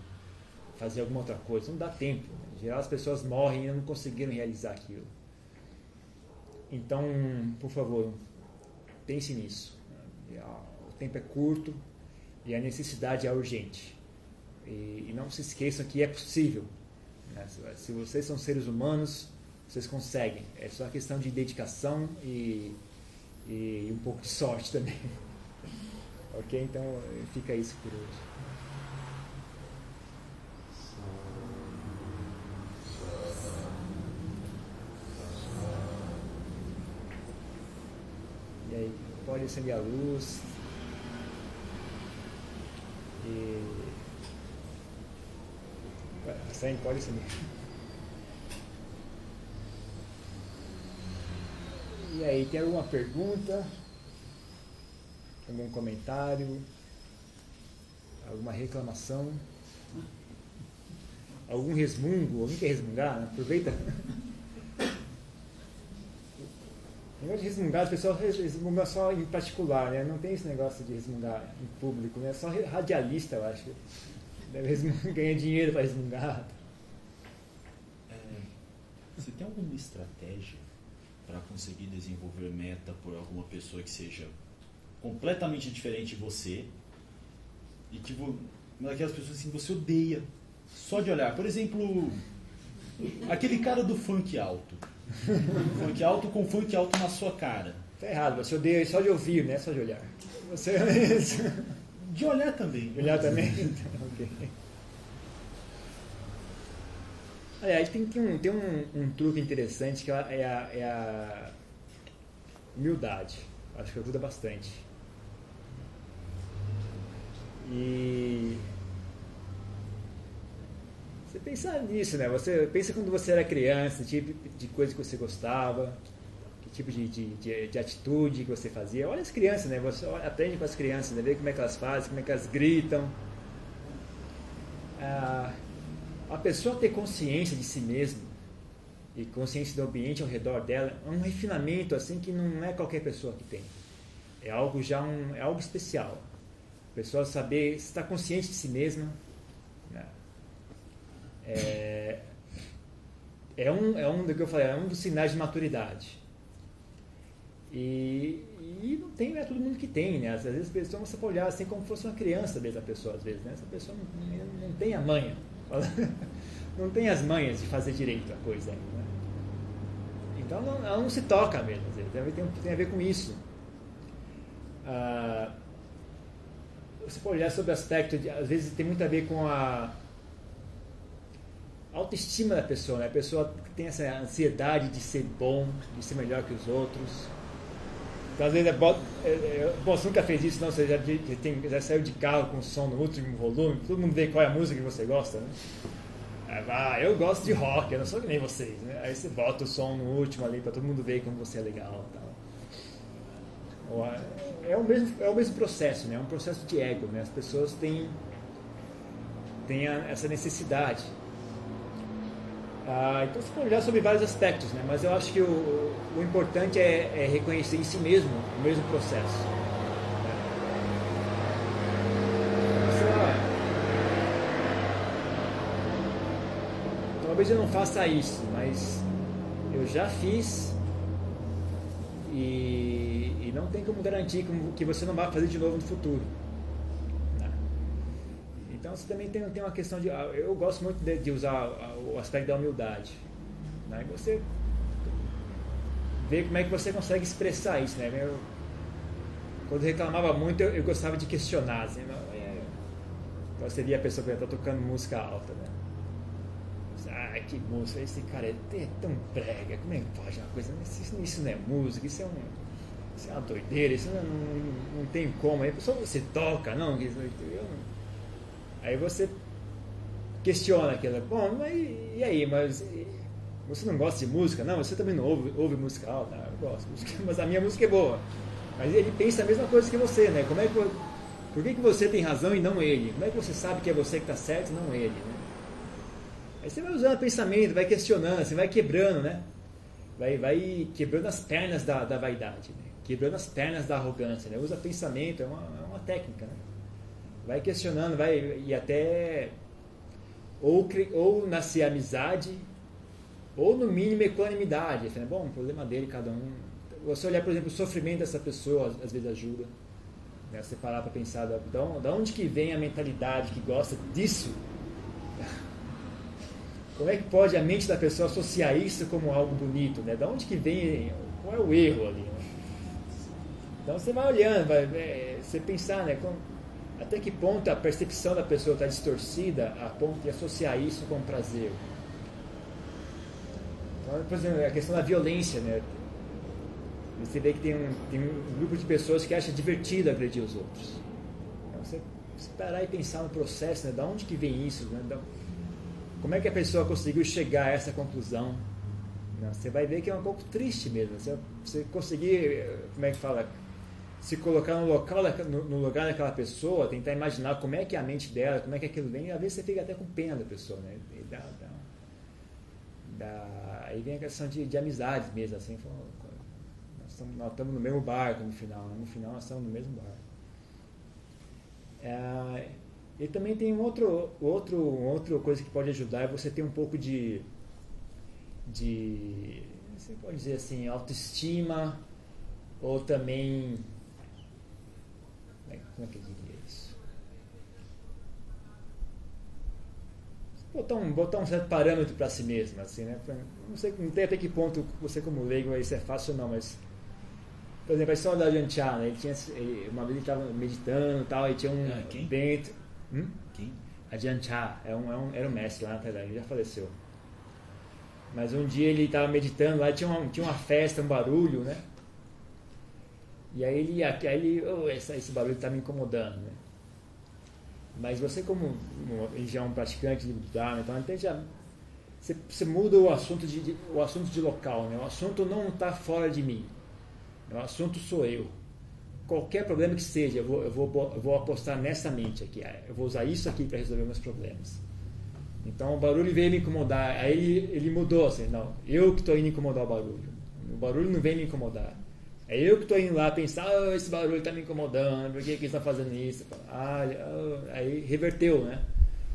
Speaker 1: fazer alguma outra coisa. Não dá tempo. Em geral, as pessoas morrem e não conseguiram realizar aquilo. Então, por favor, pense nisso. O tempo é curto e a necessidade é urgente. E, e não se esqueçam que é possível. Né? Se vocês são seres humanos, vocês conseguem. É só questão de dedicação e, e um pouco de sorte também. ok? Então fica isso por hoje. E aí, pode acender a luz. E Acende, pode acender. E aí, tem alguma pergunta? Algum comentário? Alguma reclamação? Algum resmungo? Alguém quer resmungar? Aproveita. O negócio de resmungar, as pessoas resmungam só em particular, né? Não tem esse negócio de resmungar em público, né? Só radialista, eu acho. Deve ganha dinheiro para resmungar.
Speaker 2: É, você tem alguma estratégia para conseguir desenvolver meta por alguma pessoa que seja completamente diferente de você e que daquelas pessoas assim você odeia só de olhar. Por exemplo, aquele cara do funk alto. funk alto com funk alto na sua cara.
Speaker 1: Tá errado, você odeia só de ouvir, né? Só de olhar. Você
Speaker 2: De olhar também.
Speaker 1: Olhar também? Então, ok. Aliás, tem, tem, um, tem um, um truque interessante que é a, é a humildade. Acho que ajuda bastante. E você pensa nisso, né? Você pensa quando você era criança, tipo de coisa que você gostava, que tipo de, de, de, de, atitude que você fazia. Olha as crianças, né? Você aprende com as crianças, né? Vê como é que elas fazem, como é que elas gritam. Ah, a pessoa ter consciência de si mesma e consciência do ambiente ao redor dela é um refinamento assim que não é qualquer pessoa que tem. É algo já um, é algo especial. A pessoa saber estar consciente de si mesma né? é, é um é um do que eu falei é um dos sinais de maturidade. E, e não tem, é todo mundo que tem, né? Às vezes a pessoa você pode olhar assim como se fosse uma criança mesmo a pessoa, às vezes, né? Essa pessoa não, não tem a manha não tem as manhas de fazer direito a coisa. Né? Então não, ela não se toca mesmo, tem, tem a ver com isso. Ah, você pode olhar sobre o aspecto, de, às vezes tem muito a ver com a autoestima da pessoa, né? A pessoa tem essa ansiedade de ser bom, de ser melhor que os outros. Então, às vezes, é, é, é, bom, você nunca fez isso, não? Você já, já, tem, já saiu de carro com som no último volume, todo mundo vê qual é a música que você gosta, né? Ah, eu gosto de rock, eu não sou que nem vocês, né? Aí você bota o som no último ali para todo mundo ver como você é legal tal. É o mesmo, é o mesmo processo, né? É um processo de ego, né? As pessoas têm, têm essa necessidade ah, então você pode olhar sobre vários aspectos, né? mas eu acho que o, o importante é, é, reconhecer em si mesmo o mesmo processo. Talvez eu não faça isso, mas eu já fiz e, e não tem como garantir que você não vai fazer de novo no futuro. Então você também tem, tem uma questão de. Ah, eu gosto muito de, de usar o aspecto da humildade. Né? Você ver como é que você consegue expressar isso, né? Eu, quando reclamava muito, eu, eu, gostava de questionar, assim, não, é, então via a pessoa que está tocando música alta, né? Ah, que música, esse cara é, é tão prega, como é que pode uma coisa? Isso, isso não é música, isso é, um, isso é uma doideira, isso não, não, não tem como. Aí só você toca, não, eu, Aí você questiona aquilo, bom, mas e aí, mas você não gosta de música? Não, você também não ouve, ouve música alta? Ah, eu gosto, mas a minha música é boa. Mas ele pensa a mesma coisa que você, né? Como é que, por que, que você tem razão e não ele? Como é que você sabe que é você que está certo e não ele? Né? Aí você vai usando pensamento, vai questionando, você vai quebrando, né? Vai, vai quebrando as pernas da, da vaidade, né? quebrando as pernas da arrogância. Né? Usa pensamento, é uma, é uma técnica. Né? Vai questionando, vai e até ou, ou nascer amizade ou no mínimo equanimidade. Né? Bom, o problema dele, cada um. Você olhar, por exemplo, o sofrimento dessa pessoa, às vezes ajuda. Né? Você parar para pensar, da, onde que vem a mentalidade que gosta disso? Como é que pode a mente da pessoa associar isso como algo bonito? Né? Da onde que vem, qual é o erro ali? Né? Então você vai olhando, vai, é, você pensar, né? Com, até que ponto a percepção da pessoa está distorcida a ponto de associar isso com prazer. Então, por exemplo, a questão da violência, né? Você vê que tem um, tem um grupo de pessoas que acha divertido agredir os outros. Então, você, parar e pensar no processo, né? Da onde que vem isso? Né? Da, como é que a pessoa conseguiu chegar a essa conclusão? Né? Você vai ver que é um pouco triste mesmo. Você, você conseguir, como é que fala? Se colocar no, local, no, no lugar daquela pessoa, tentar imaginar como é que é a mente dela, como é que aquilo vem, e às vezes você fica até com pena da pessoa, né? E dá, dá, dá, aí vem a questão de, de amizades mesmo, assim, nós estamos, nós estamos no mesmo barco no final, né? no final nós estamos no mesmo barco. É, e também tem um outro, outro, outra coisa que pode ajudar é você ter um pouco de, de você pode dizer assim, autoestima ou também como é que eu diria isso? Botar um, botar um certo parâmetro para si mesmo, assim, né? Não sei, não sei até que ponto você como leigo isso é fácil ou não, mas por exemplo, a história da Janchá, né? Ele tinha, ele, uma vez ele estava meditando e tal, e tinha um
Speaker 2: ah, quem?
Speaker 1: vento.
Speaker 2: Hum? Quem?
Speaker 1: A Janchá, é um, é um, era um mestre lá na Tailândia, ele já faleceu. Mas um dia ele estava meditando lá, tinha uma, tinha uma festa, um barulho, né? E aí ele, aí ele oh, esse, esse barulho está me incomodando, né? Mas você como já é um praticante de Dharma, então até já você, você, muda o assunto de, de, o assunto de local, né? O assunto não está fora de mim. O assunto sou eu. Qualquer problema que seja, eu vou, eu vou, eu vou apostar nessa mente aqui. Eu vou usar isso aqui para resolver meus problemas. Então o barulho veio me incomodar. Aí ele, ele mudou assim, não, eu que estou indo incomodar o barulho. O barulho não vem me incomodar. É eu que estou indo lá pensar, oh, esse barulho está me incomodando, por que, que eles estão fazendo isso? Ah, oh. Aí reverteu, né?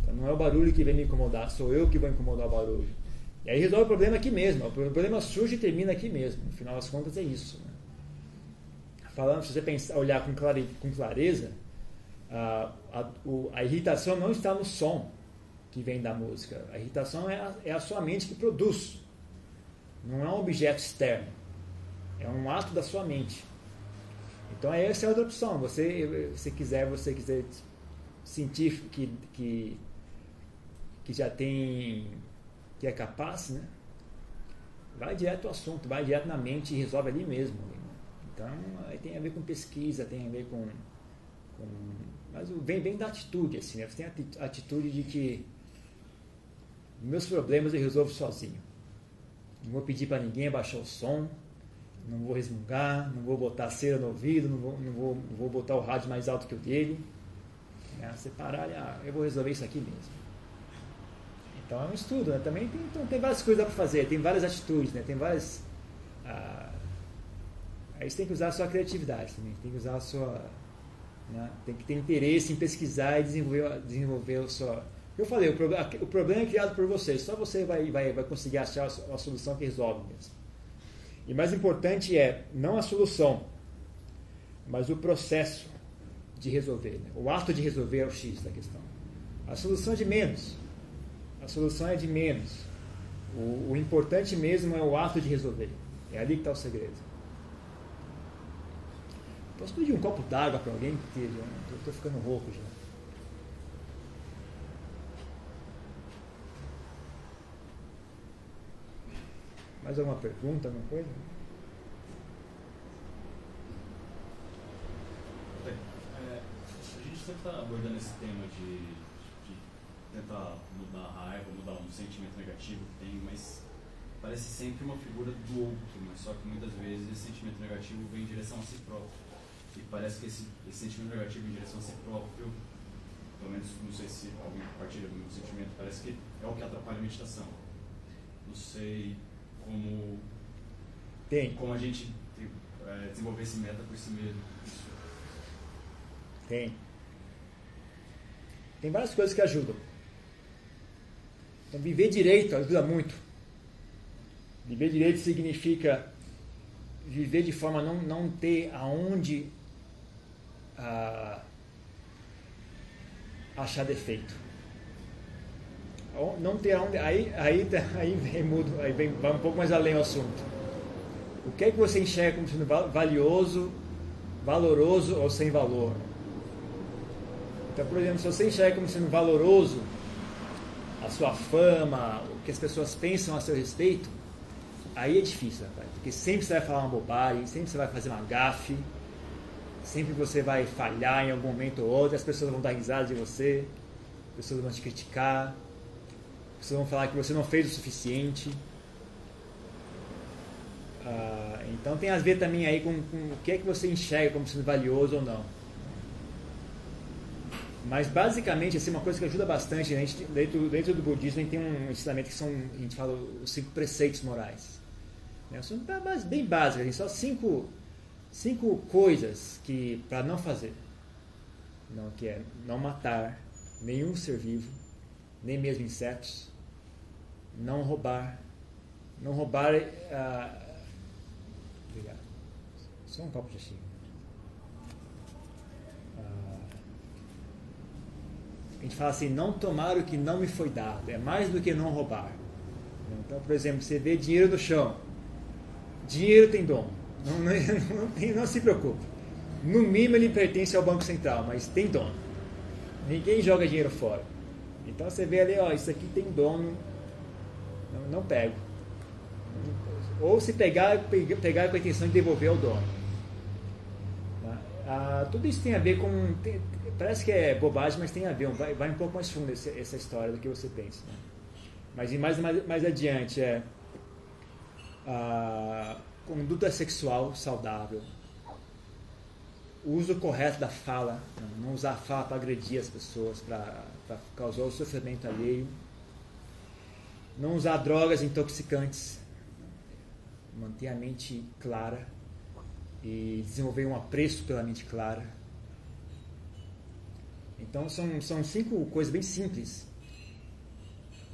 Speaker 1: Então, não é o barulho que vem me incomodar, sou eu que vou incomodar o barulho. E aí resolve o problema aqui mesmo. O problema surge e termina aqui mesmo. No final das contas é isso. Né? Falando, se você pensar, olhar com, clare, com clareza, a, a, o, a, irritação não está no som que vem da música. A irritação é a, é a sua mente que produz. Não é um objeto externo. É um ato da sua mente. Então essa é outra opção. Você, se quiser, você quiser sentir que, que, que já tem, que é capaz, né? Vai direto ao assunto, vai direto na mente e resolve ali mesmo. Então aí tem a ver com pesquisa, tem a ver com, com mas vem bem da atitude, assim, né? Você tem a atitude de que meus problemas eu resolvo sozinho. Não vou pedir para ninguém abaixar o som, não vou resmungar, não vou botar cera no ouvido, não vou, não vou, não vou botar o rádio mais alto que o dele. É, separar, ah, eu vou resolver isso aqui mesmo. Então é um estudo, né? Também tem, então, tem várias coisas para fazer, tem várias atitudes, né? Tem várias. Ah, aí você tem que usar a sua criatividade também, tem que usar a sua. Né? Tem que ter interesse em pesquisar e desenvolver, desenvolver a sua. Eu falei, o, problema, o problema é criado por você, só você vai, vai, vai conseguir achar a solução que resolve mesmo. E mais importante é não a solução, mas o processo de resolver. Né? O ato de resolver é o X da questão. A solução é de menos. A solução é de menos. O, o importante mesmo é o ato de resolver. É ali que está o segredo. Posso pedir um copo d'água para alguém? Estou ficando rouco já. Mais alguma pergunta, alguma coisa?
Speaker 3: É, a gente sempre está abordando esse tema de, de, tentar mudar a raiva, mudar um sentimento negativo que tem, mas parece sempre uma figura do outro, mas só que muitas vezes esse sentimento negativo vem em direção a si próprio. E parece que esse, esse sentimento negativo em direção a si próprio, pelo menos não sei se alguém compartilha do mesmo sentimento, parece que é o que atrapalha a meditação. Não sei como,
Speaker 1: tem.
Speaker 3: como a gente é, desenvolver esse meta por si mesmo.
Speaker 1: Tem. Tem várias coisas que ajudam. Então, viver direito ajuda muito. Viver direito significa viver de forma a não, não ter aonde ah, achar defeito. Não ter aonde. Aí, aí, aí vem, mudo, aí vem, vai um pouco mais além o assunto. O que é que você enxerga como sendo valioso, valoroso ou sem valor? Então, por exemplo, se você enxerga como sendo valoroso a sua fama, o que as pessoas pensam a seu respeito, aí é difícil, rapaz, porque sempre você vai falar uma bobagem, sempre você vai fazer uma gafe, sempre você vai falhar em algum momento ou outro, as pessoas vão dar risada de você, as pessoas vão te criticar, pessoas vão falar que você não fez o suficiente. Ah, então tem a ver também aí com, com o que é que você enxerga como sendo valioso ou não. Mas basicamente, assim, uma coisa que ajuda bastante, gente, dentro, dentro do budismo, a gente tem um ensinamento que são, a gente fala, os cinco preceitos morais. Né? São bem básicos, assim, só cinco, cinco coisas que para não fazer. Não, que é não matar nenhum ser vivo, nem mesmo insetos, não roubar, não roubar. Ah, obrigado. Só um copo de xícara. a gente fala assim, não tomar o que não me foi dado, é mais do que não roubar. Então, por exemplo, você vê dinheiro no chão, dinheiro tem dono, não, não, não, não se preocupe. No mínimo ele pertence ao Banco Central, mas tem dono. Ninguém joga dinheiro fora. Então você vê ali, ó, isso aqui tem dono, não, não pego. Ou se pegar, pegar com a intenção de devolver ao dono. Tá? Ah, tudo isso tem a ver com. Tem, Parece que é bobagem, mas tem a ver, vai, vai um pouco mais fundo esse, essa história do que você pensa. Né? Mas mais, mais, mais adiante é a conduta sexual saudável, o uso correto da fala, não usar a fala para agredir as pessoas, para causar o sofrimento alheio, não usar drogas intoxicantes, manter a mente clara e desenvolver um apreço pela mente clara então são, são cinco coisas bem simples.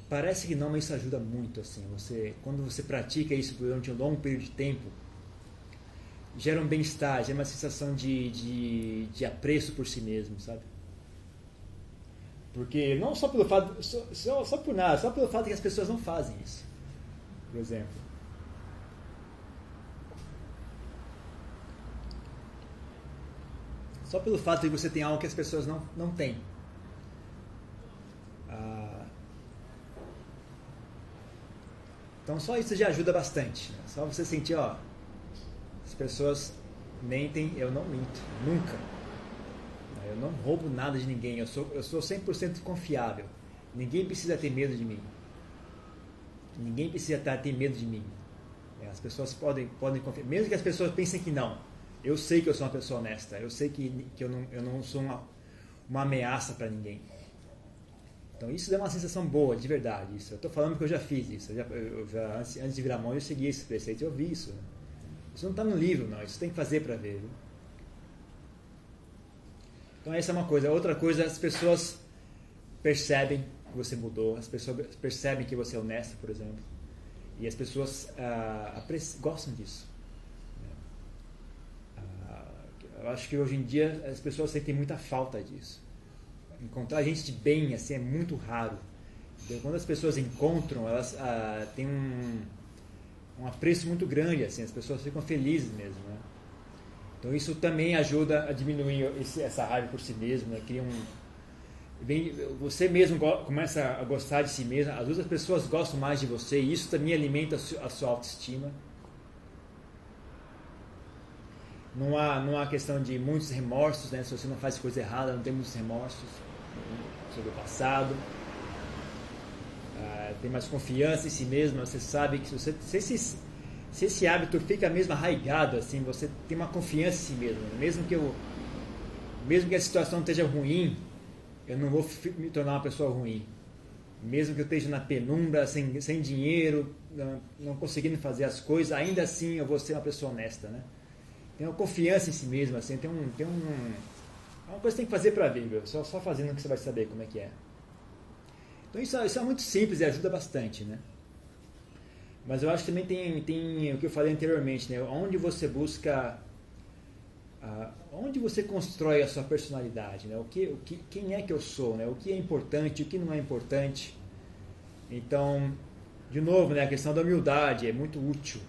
Speaker 1: Parece que não, mas isso ajuda muito. assim. Você, quando você pratica isso durante um longo período de tempo, gera um bem-estar, gera uma sensação de, de, de apreço por si mesmo, sabe? Porque não só pelo fato, só, só, só por nada, só pelo fato que as pessoas não fazem isso. Por exemplo. Só pelo fato de você ter algo que as pessoas não, não têm. Ah, então só isso já ajuda bastante. Né? Só você sentir, ó, as pessoas mentem, eu não minto, nunca. Eu não roubo nada de ninguém, eu sou, eu sou 100% confiável. Ninguém precisa ter medo de mim. Ninguém precisa ter medo de mim. As pessoas podem, podem confiar, mesmo que as pessoas pensem que não. Eu sei que eu sou uma pessoa honesta. Eu sei que, que eu, não, eu não sou uma, uma ameaça para ninguém. Então isso dá uma sensação boa, de verdade. Isso. Eu estou falando porque eu já fiz isso. Eu já, eu já antes, antes, de virar mão, eu segui esse preceito. Eu vi isso. Isso não está no livro, não. Isso tem que fazer para ver. Viu? Então essa é uma coisa. Outra coisa, as pessoas percebem que você mudou. As pessoas percebem que você é honesto, por exemplo. E as pessoas ah, gostam disso. Eu acho que hoje em dia as pessoas sentem muita falta disso. Encontrar gente de bem assim é muito raro. Então, quando as pessoas encontram, elas ah, têm um um apreço muito grande, assim, as pessoas ficam felizes mesmo, né? Então isso também ajuda a diminuir esse, essa raiva por si mesmo, né? Cria um você mesmo começa a gostar de si mesmo, as outras pessoas gostam mais de você, e isso também alimenta a sua autoestima. Não há, não há questão de muitos remorsos, né? se você não faz coisa errada, não tem muitos remorsos sobre o passado. Ah, tem mais confiança em si mesmo, você sabe que se, você, se, esse, se esse hábito fica mesmo arraigado, assim, você tem uma confiança em si mesmo. Né? Mesmo que, eu, mesmo que a situação esteja ruim, eu não vou me tornar uma pessoa ruim. Mesmo que eu esteja na penumbra, sem, sem dinheiro, não, não conseguindo fazer as coisas, ainda assim eu vou ser uma pessoa honesta, né? Tem uma confiança em si mesmo, assim, tem um... Tem um é uma coisa que tem que fazer para ver, Só, só fazendo que você vai saber como é que é. Então isso, isso é muito simples e ajuda bastante, né? Mas eu acho que também tem, tem o que eu falei anteriormente, né? Onde você busca onde você constrói a sua personalidade, né? O que, o que, quem é que eu sou, né? O que é importante, o que não é importante. Então, de novo, né? A questão da humildade é muito útil.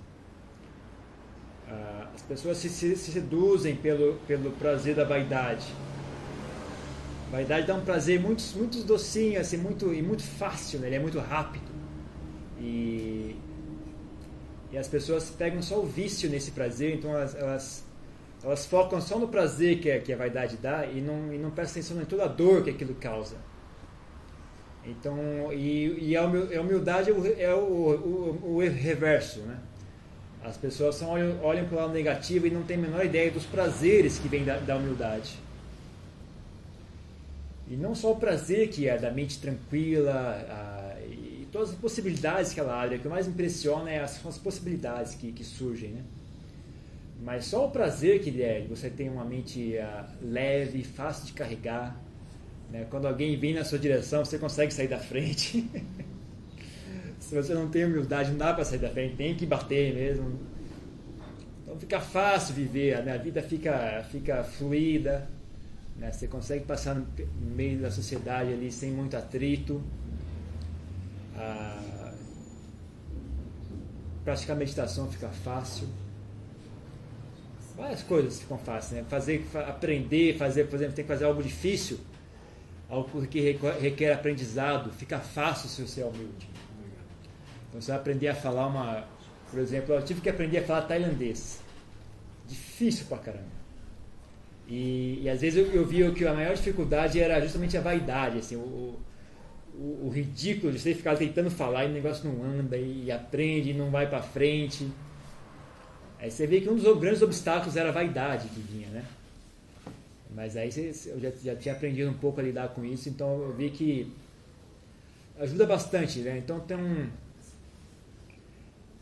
Speaker 1: Ah, as pessoas se, se, se, seduzem pelo, pelo prazer da vaidade. Vaidade dá um prazer muito, muito docinho, assim, muito, e muito fácil, né? Ele é muito rápido. E, e as pessoas pegam só o vício nesse prazer, então elas, elas elas focam só no prazer que, a, que a vaidade dá e não, e não prestam atenção em toda a dor que aquilo causa. Então, e, e a humildade é o, o, o, reverso, né? As pessoas só olham, olham para o lado negativo e não têm a menor ideia dos prazeres que vêm da, da humildade. E não só o prazer que é da mente tranquila a, todas as possibilidades que ela abre. O que mais impressiona é as, as possibilidades que, que surgem, né? Mas só o prazer que é, você tem uma mente uh, leve, fácil de carregar. Né? Quando alguém vem na sua direção, você consegue sair da frente. Se você não tem humildade, não dá para sair da frente, tem que bater mesmo. Então fica fácil viver, né? a vida fica, fica fluida. Né? Você consegue passar no meio da sociedade ali sem muito atrito. Ah, praticar meditação fica fácil várias coisas ficam fáceis, né? Fazer, aprender, fazer, por exemplo, tem que fazer algo difícil, algo que requer aprendizado, fica fácil se você é humilde. Então você vai aprender a falar uma, por exemplo, eu tive que aprender a falar tailandês, difícil pra caramba. E, e às vezes eu, eu via que a maior dificuldade era justamente a vaidade, assim, o, o, ridículo de você ficar tentando falar e o negócio não anda e aprende e não vai para frente. Aí você vê que um dos grandes obstáculos era a vaidade que vinha, né? Mas aí eu já, já tinha aprendido um pouco a lidar com isso, então eu vi que ajuda bastante, né? Então tem um...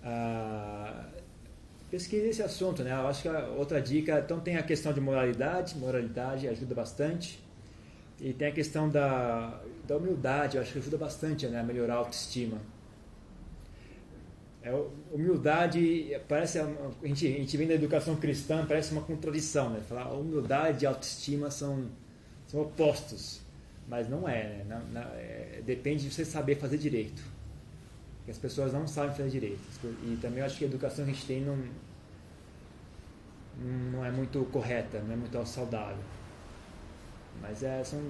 Speaker 1: Ah, pesquise esse assunto, né? Eu acho que outra dica, então tem a questão de moralidade, moralidade ajuda bastante. E tem a questão da, da humildade, eu acho que ajuda bastante né? a melhorar a autoestima. É, humildade parece a gente, a gente vem da educação cristã parece uma contradição né falar humildade e autoestima são são opostos mas não é, né? é, depende de você saber fazer direito as pessoas não sabem fazer direito e também eu acho que a educação que a gente tem não não é muito correta não é muito saudável mas é são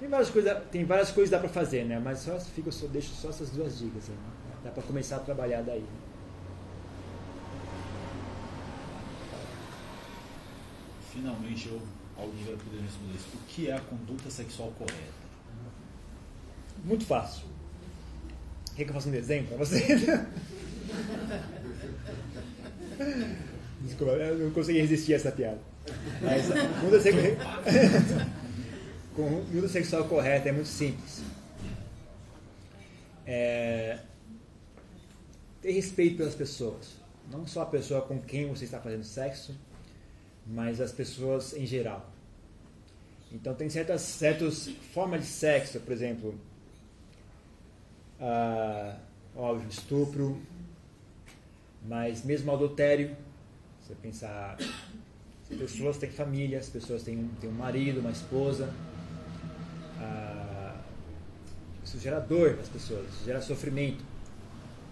Speaker 1: tem várias coisas tem várias coisas que dá para fazer né mas só fico só deixo só essas duas dicas aí, né? Dá para começar a trabalhar daí.
Speaker 2: Finalmente eu, alguém vai poder responder isso. O que é a conduta sexual correta?
Speaker 1: Muito fácil. Quer que eu faça um desenho para você? Desculpa, eu não consegui resistir a essa piada. Mas conduta sexual, conduta sexual correta é muito simples. É, ter respeito pelas pessoas. Não só a pessoa com quem você está fazendo sexo, mas as pessoas em geral. Então tem certas, certas formas de sexo, por exemplo, uh, óbvio, estupro, mas mesmo adultério, você pensar, as pessoas têm família, as pessoas têm, têm um marido, uma esposa, uh, isso gera dor nas pessoas, isso gera sofrimento.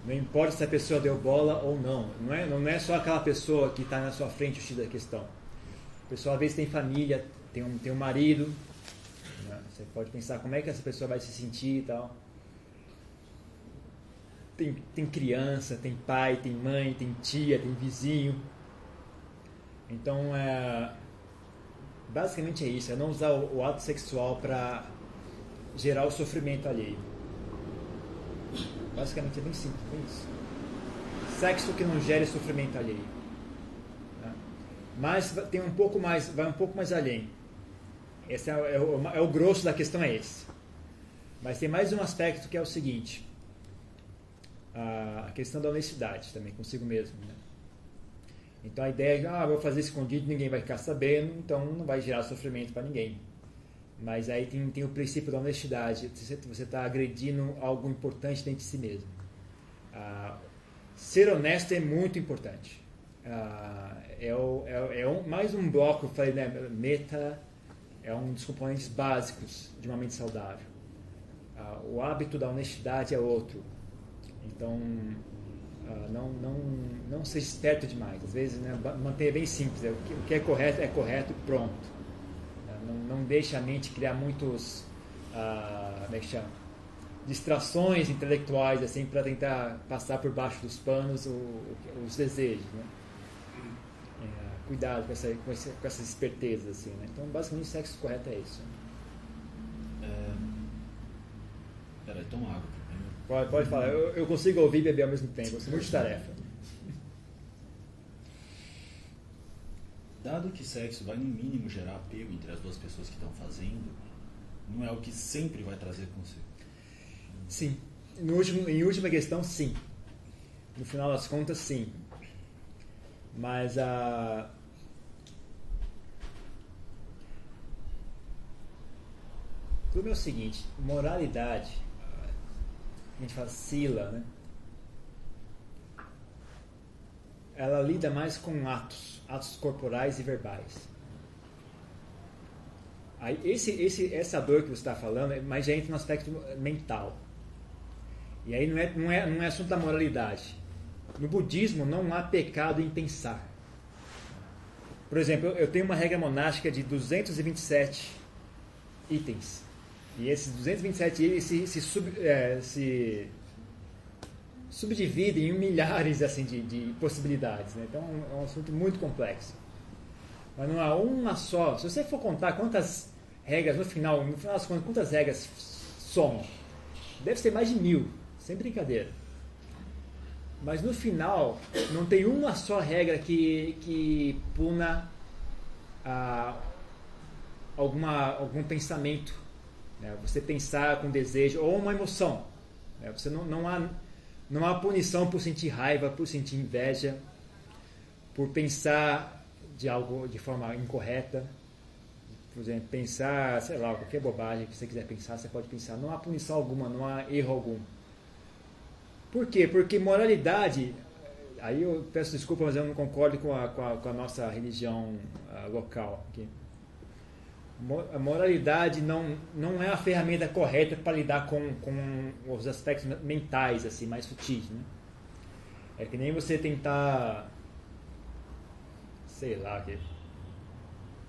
Speaker 1: Não importa se a pessoa deu bola ou não. Não é, não é só aquela pessoa que está na sua frente o X da questão. A pessoa às vezes tem família, tem um, tem um marido. Né? Você pode pensar como é que essa pessoa vai se sentir e tal. Tem, tem criança, tem pai, tem mãe, tem tia, tem vizinho. Então, é, basicamente é isso. É não usar o, o ato sexual para gerar o sofrimento alheio. Basicamente é bem simples, bem isso. Sexo que não gere sofrimento alheio. Né? Mas tem um pouco mais, vai um pouco mais além. Esse é, é, o, é o grosso da questão é esse. Mas tem mais um aspecto que é o seguinte: a questão da honestidade também consigo mesmo. Né? Então a ideia é ah, vou fazer escondido, ninguém vai ficar sabendo, então não vai gerar sofrimento para ninguém. Mas aí tem, tem o princípio da honestidade. Você está agredindo algo importante dentro de si mesmo. Ah, ser honesto é muito importante. Ah, é, o, é, é um, mais um bloco, eu falei, né? Meta é um dos componentes básicos de uma mente saudável. Ah, o hábito da honestidade é outro. Então, ah, não, não, não seja esperto demais. Às vezes, né, mantenha bem simples. É, o, que, é correto é correto pronto não, não deixa a mente criar muitos ah, como é que chama? distrações intelectuais assim para tentar passar por baixo dos panos o, os desejos né? é, cuidado com, essa, com, essa, com, essas espertezas assim né? então basicamente o sexo correto é isso
Speaker 2: é... peraí, toma água
Speaker 1: pode, pode falar eu, eu consigo ouvir e beber ao mesmo tempo é muito tarefa
Speaker 2: dado que sexo vai no mínimo gerar apego entre as duas pessoas que estão fazendo, não é o que sempre vai trazer consigo.
Speaker 1: Sim. No último, em última questão, sim. No final das contas, sim. Mas a. O problema é o seguinte: moralidade, a gente fala sila, né? Ela lida mais com atos, atos corporais e verbais. Aí, esse, esse, essa dor que você está falando, é mas já entra no aspecto mental. E aí não é, não, é, não é assunto da moralidade. No budismo não há pecado em pensar. Por exemplo, eu tenho uma regra monástica de 227 itens. E esses 227 itens se, se, sub, é, se subdividem em milhares assim, de, de possibilidades. Né? Então é um assunto muito complexo. Mas não há uma só. Se você for contar quantas regras no final, no final das contas, quantas regras somam, deve ser mais de mil, sem brincadeira. Mas no final, não tem uma só regra que, que puna ah, alguma, algum pensamento. Né? Você pensar com desejo ou uma emoção. Né? Você não, não há não há punição por sentir raiva, por sentir inveja, por pensar de algo de forma incorreta. Por exemplo, pensar, sei lá, qualquer bobagem que você quiser pensar, você pode pensar. Não há punição alguma, não há erro algum. Por quê? Porque moralidade, aí eu peço desculpa, mas eu não concordo com a, com a, com a nossa religião uh, local. Aqui a moralidade não, não é a ferramenta correta para lidar com, com os aspectos mentais assim mais sutis né? é que nem você tentar sei lá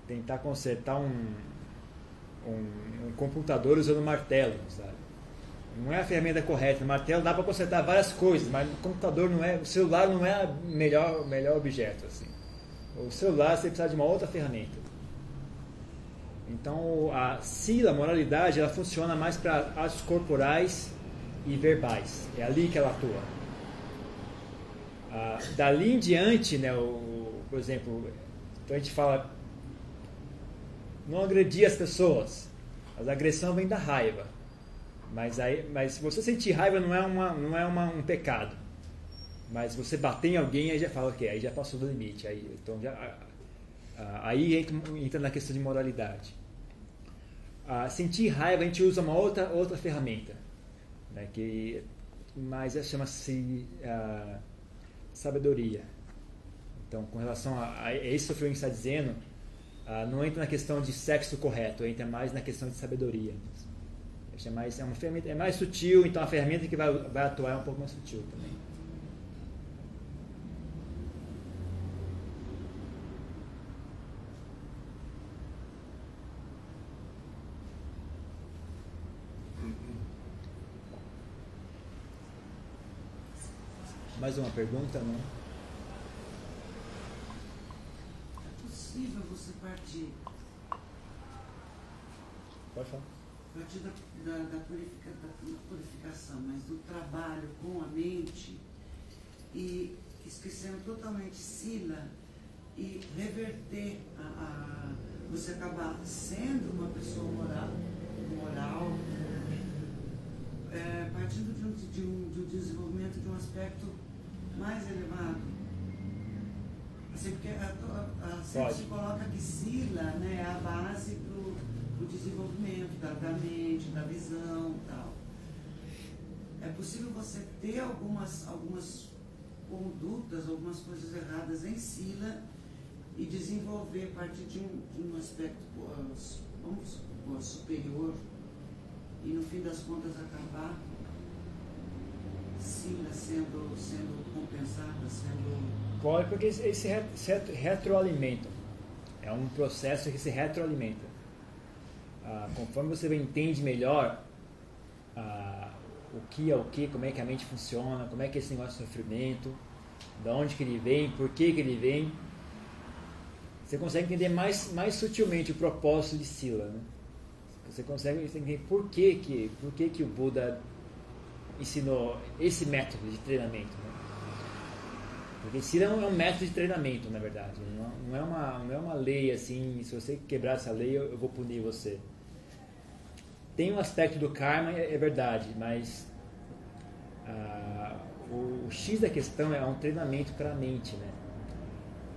Speaker 1: tentar consertar um, um, um computador usando martelo sabe? Não é a ferramenta correta. Martelo dá para consertar várias coisas mas o computador não é o celular não é o melhor melhor objeto assim. O celular você precisa de uma outra ferramenta então, a sila, a moralidade, ela funciona mais para atos corporais e verbais. É ali que ela atua. Ah, dali em diante, né, o, por exemplo, então a gente fala não agredir as pessoas. A agressão vem da raiva. Mas, aí, mas você sentir raiva não é, uma, não é uma, um pecado. Mas você bater em alguém, aí já fala, ok, aí já passou do limite. Aí, então já, aí entra, entra na questão de moralidade a sentir raiva, a gente usa uma outra, outra ferramenta, né, que mas chama-se uh, sabedoria. Então, com relação a, a isso que o está dizendo, uh, não entra na questão de sexo correto, entra mais na questão de sabedoria. É mais, é uma ferramenta, é mais sutil, então a ferramenta que vai, vai atuar é um pouco mais sutil também. Mais uma pergunta, não?
Speaker 4: É possível você partir,
Speaker 1: Pode falar.
Speaker 4: partir da, da, da purifica- da- da purificação, mas do trabalho com a mente e esquecendo totalmente Sila e reverter a, a- você acabar sendo uma pessoa moral, moral é, partindo de um, de, um, de um desenvolvimento de um aspecto mais elevado. Assim, porque a, a, a, sempre se coloca que Sila né, é a base para o desenvolvimento da, da mente, da visão e tal. É possível você ter algumas, algumas condutas, algumas coisas erradas em Sila e desenvolver a partir de um, de um aspecto, uh, vamos supor, superior e no fim das contas acabar Sila sendo, sendo compensada, sendo.
Speaker 1: Pode, porque eles se re- se retro- retroalimentam. É um processo que se retroalimenta. Ah, conforme você entende melhor ah, o que é o que, como é que a mente funciona, como é que é esse negócio de sofrimento, de onde que ele vem, por que que ele vem, você consegue entender mais, mais sutilmente o propósito de Sila. Né? Você consegue entender por que, que, por que, que o Buda ensinou esse método de treinamento. Né? Porque Sila é um, método de treinamento, na verdade. Não, não é uma, não é uma lei assim, se você quebrar essa lei, eu, vou punir você. Tem um aspecto do karma, é, é verdade, mas ah, o, o X da questão é um treinamento para a mente, né?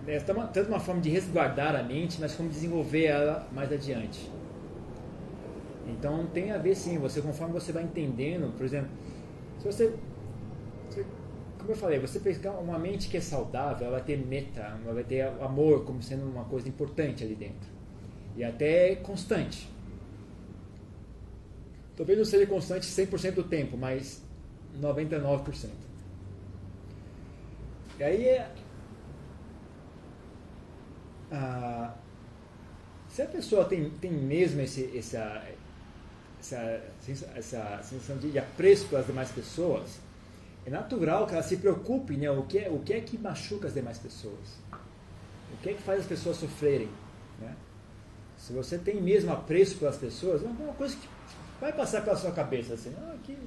Speaker 1: É uma- tanto uma forma de resguardar a mente, mas como desenvolver ela mais adiante. Então tem a ver sim, você conforme você vai entendendo, por exemplo, se você, se- como eu falei, você pegar uma mente que é saudável, ela vai ter meta, ela vai ter amor como sendo uma coisa importante ali dentro. E até constante. Talvez não seja constante 100% do tempo, mas 99%. E aí é, ah, se a pessoa tem, tem mesmo esse, essa, essa, essa sensação de apreço pelas demais pessoas, é natural que ela se preocupe né, o, que é, o que é que machuca as demais pessoas. O que é que faz as pessoas sofrerem. Né? Se você tem mesmo apreço pelas pessoas, é uma coisa que vai passar pela sua cabeça assim, ah, que,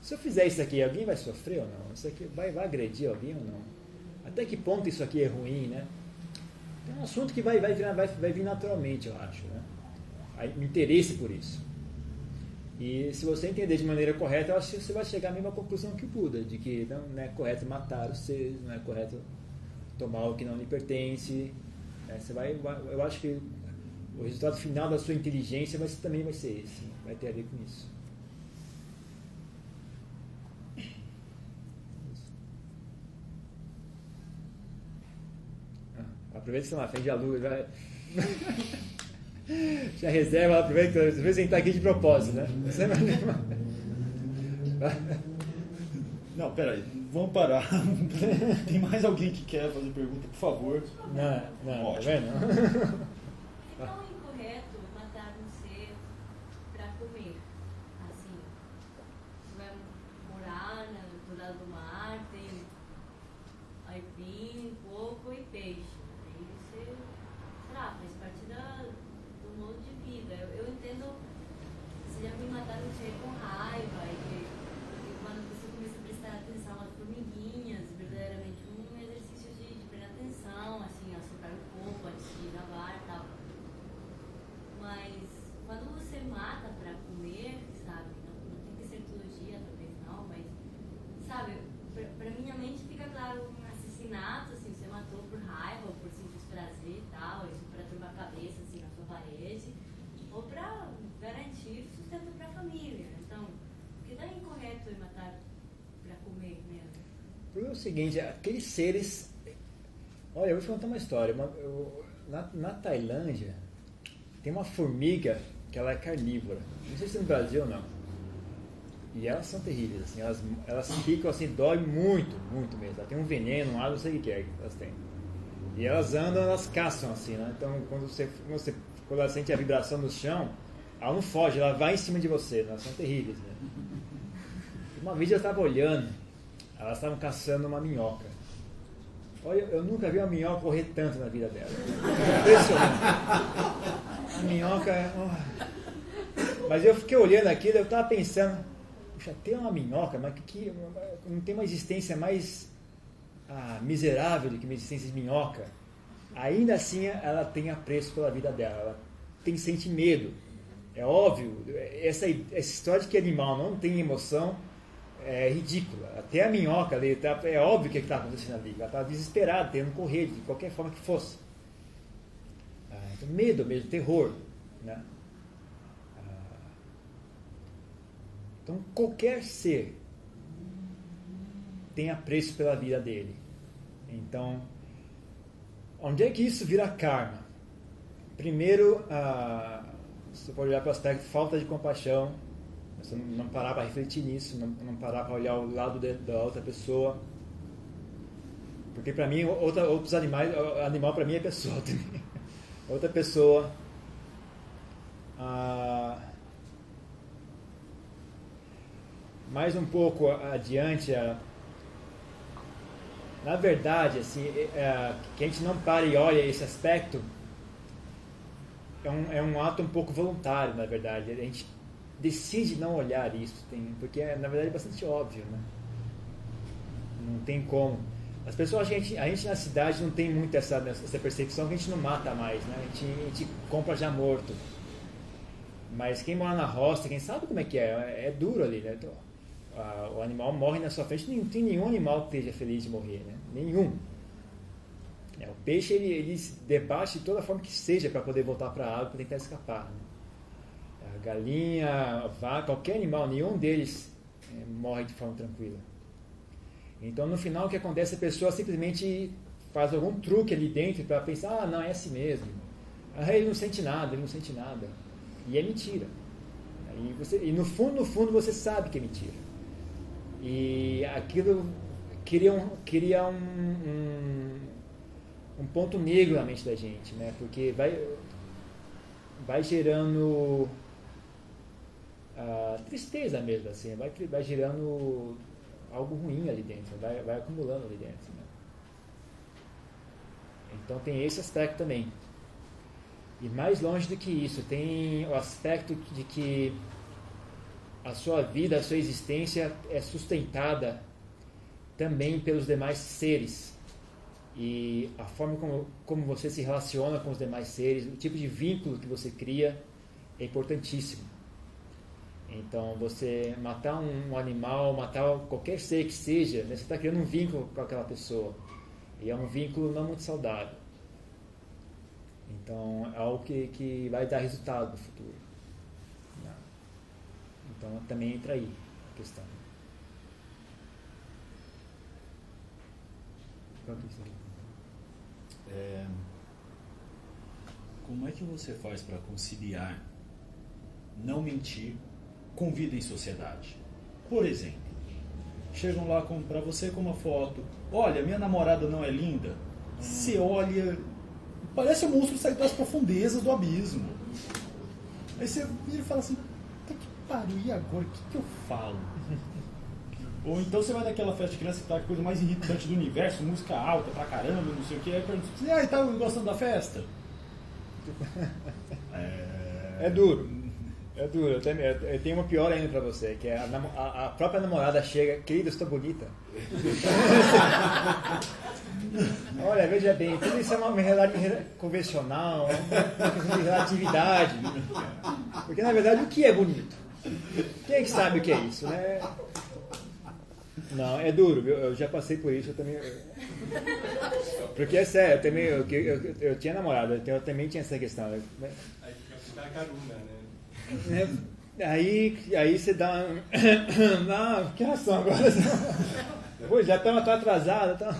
Speaker 1: se eu fizer isso aqui, alguém vai sofrer ou não? Isso aqui vai, vai agredir alguém ou não? Até que ponto isso aqui é ruim, né? É um assunto que vai, vai, vai, vai vir naturalmente, eu acho. Né? O interesse por isso. E se você entender de maneira correta, eu acho que você vai chegar à mesma conclusão que o Buda, de que não, não é correto matar os seres, não é correto tomar o que não lhe pertence. né? Você vai, eu acho que o resultado final da sua inteligência vai, também vai ser esse, vai ter a ver com isso. Ah, Aproveita que você na frente da luz, vai. Já reserva, aproveita, às vezes a gente está aqui de propósito, né?
Speaker 2: Não, peraí, vamos parar. Tem mais alguém que quer fazer pergunta, por favor?
Speaker 1: Não, não, tá
Speaker 2: Ótimo.
Speaker 1: vendo?
Speaker 5: É tão incorreto matar um ser pra comer. Assim, você vai morar na- do lado do mar, tem aipim, porco e peixe. Aí você, sei lá, faz parte da, do modo de vida. Eu, eu entendo, você já me matar um ser com raiva e, e quando você começa a prestar atenção às formiguinhas, verdadeiramente um exercício de, de prestar atenção, assim, a soprar o corpo antes de lavar e tal. Mas quando você mata pra comer, sabe? Não, não tem que ser todo dia, talvez não, mas sabe, pra, pra minha mente fica claro um assassinato, assim, você matou por raiva ou por simples prazer e tal, isso pra turbar a cabeça assim na sua parede, ou pra garantir sustento pra família. Então, o que dá incorreto em matar pra comer mesmo?
Speaker 1: O problema é o seguinte, aqueles seres. Olha, eu vou te contar uma história. Uma- eu- na, na Tailândia tem uma formiga que ela é carnívora. Não sei se no Brasil ou não. E elas são terríveis, assim, elas, elas ficam assim, dói muito, muito mesmo. Ela tem um veneno lá, não sei o que é que elas têm. E elas andam, elas caçam assim, né? Então quando você, quando você quando ela sente a vibração no chão, ela não foge, ela vai em cima de você, né? elas são terríveis, né? Uma vez eu estava olhando elas estavam caçando uma minhoca. Olha, eu nunca vi uma minhoca correr tanto na vida dela. Impressionante. A minhoca. Oh. Mas eu fiquei olhando aquilo, eu estava pensando, puxa, tem uma minhoca, mas que, que não tem uma existência mais ah, miserável do que uma existência de minhoca. Ainda assim, ela tem apreço pela vida dela, ela tem sente medo. É óbvio, essa, essa história de que animal não tem emoção é ridícula. Até a minhoca ali, tá, é óbvio o que está acontecendo ali. Ela está desesperada, tentando correr de qualquer forma que fosse. Ah, então, medo mesmo, terror. Né? Ah, então, qualquer ser tem apreço pela vida dele. Então, onde é que isso vira karma? Primeiro, ah, você pode olhar para o aspecto falta de compaixão, você não, parar para refletir nisso, não, não parar para olhar o lado de, da outra pessoa. Porque para mim, outra, outros animais, animal para mim é pessoa também. Outra pessoa. Ah, mais um pouco adiante, ah, na verdade, assim, é, é, que a gente não para e olha esse aspecto é um, é um ato um pouco voluntário, na verdade. A gente decide não olhar isso, tem, porque é, na verdade é bastante óbvio, né? Não tem como. As pessoas, a gente, a gente na cidade não tem muito essa, essa percepção que a gente não mata mais, né? A gente, a gente compra já morto. Mas quem mora na roça, quem sabe como é que é, é duro ali, né? Então, a, o animal morre na sua frente, não tem nenhum animal que esteja feliz de morrer, né? Nenhum. É, o peixe ele, ele se debate de toda forma que seja para poder voltar para a água para tentar escapar. Né? Galinha, vaca, qualquer animal, nenhum deles é, morre de forma tranquila. Então no final o que acontece? A pessoa simplesmente faz algum truque ali dentro para pensar, ah, não, é assim mesmo. Ah, ele não sente nada, ele não sente nada. E é mentira. E, você, e no fundo, no fundo, você sabe que é mentira. E aquilo cria um, cria um, um, um ponto negro na mente da gente, né? Porque vai, vai gerando tristeza mesmo, assim, vai, vai gerando algo ruim ali dentro, vai, vai acumulando ali dentro. Né? Então tem esse aspecto também. E mais longe do que isso, tem o aspecto de que a sua vida, a sua existência é sustentada também pelos demais seres. E a forma como, como você se relaciona com os demais seres, o tipo de vínculo que você cria é importantíssimo. Então, você matar um, animal, matar qualquer ser que seja, né, você está criando um vínculo com aquela pessoa. E é um vínculo não muito saudável. Então, é algo que, que vai dar resultado no futuro. Então também entra aí a questão.
Speaker 2: É, como é que você faz para conciliar não mentir com vida em sociedade? Por exemplo, chegam lá para você com uma foto, olha, minha namorada não é linda. Você olha, parece um monstro sair das profundezas do abismo. Aí você vira e fala assim, pariu, e agora? O que, que eu falo? Ou então você vai naquela festa de criança que tá a coisa mais irritante do universo, música alta pra caramba, não sei o que, aí pergunta assim, ah, tá gostando da festa?
Speaker 1: É, é duro. É duro. Eu tenho, eu tenho uma pior ainda pra você, que é a, a, a própria namorada chega, querida, estou bonita. Olha, veja bem, tudo isso é uma realidade convencional, uma questão de relatividade. Porque na verdade o que é bonito? Quem é que sabe o que é isso, né? Não, é duro, viu? Eu já passei por isso, eu também. Porque é sério, eu também. Eu, eu, eu tinha namorado, eu também tinha essa questão. Né?
Speaker 3: Aí fica caruna, né?
Speaker 1: É, aí, aí você dá. Não, que ração agora? Pô, já estamos atrasados. Tá...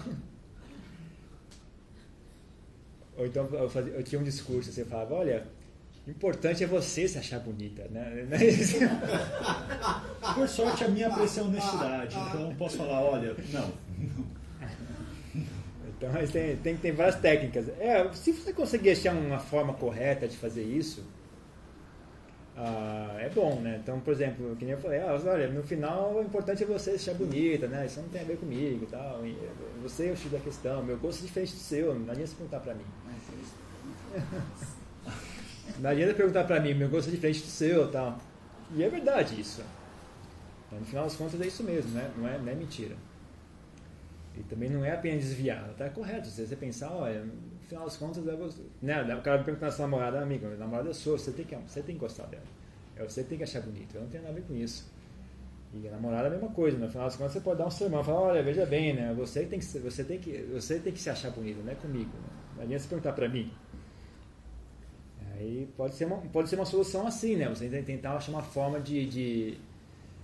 Speaker 1: Ou então eu, fazia, eu tinha um discurso, você falava, olha, o importante é você se achar bonita, né?
Speaker 2: Por sorte, a minha apreciação honestidade. Então, eu posso falar, olha, não.
Speaker 1: Então, tem, tem, tem várias técnicas. É, se você conseguir achar uma forma correta de fazer isso, ah, é bom, né? Então, por exemplo, que nem eu falei, ah, olha, no final o importante é você achar bonita, né? Isso não tem a ver comigo e tal. E você é o X da questão, meu gosto é diferente do seu, não adianta você perguntar pra mim. não adianta perguntar pra mim, meu gosto é diferente do seu tal. E é verdade isso. Então, no final das contas é isso mesmo, né? Não é, não é mentira. E também não é apenas desviar, tá correto. Se você pensar, olha, final das contas, é você, né? o cara pergunta na sua namorada, amiga, minha namorada é sua, você tem, que, você tem que gostar dela. É você tem que achar bonito, eu não tenho nada a ver com isso. E a namorada é a mesma coisa, no final das contas você pode dar um sermão, falar, olha, veja bem, né? Você tem que, você tem que, você tem que se achar bonito, não é comigo. Né? Não adianta você perguntar para mim. Aí pode ser, uma, pode ser uma solução assim, né? Você tentar achar uma forma de, de,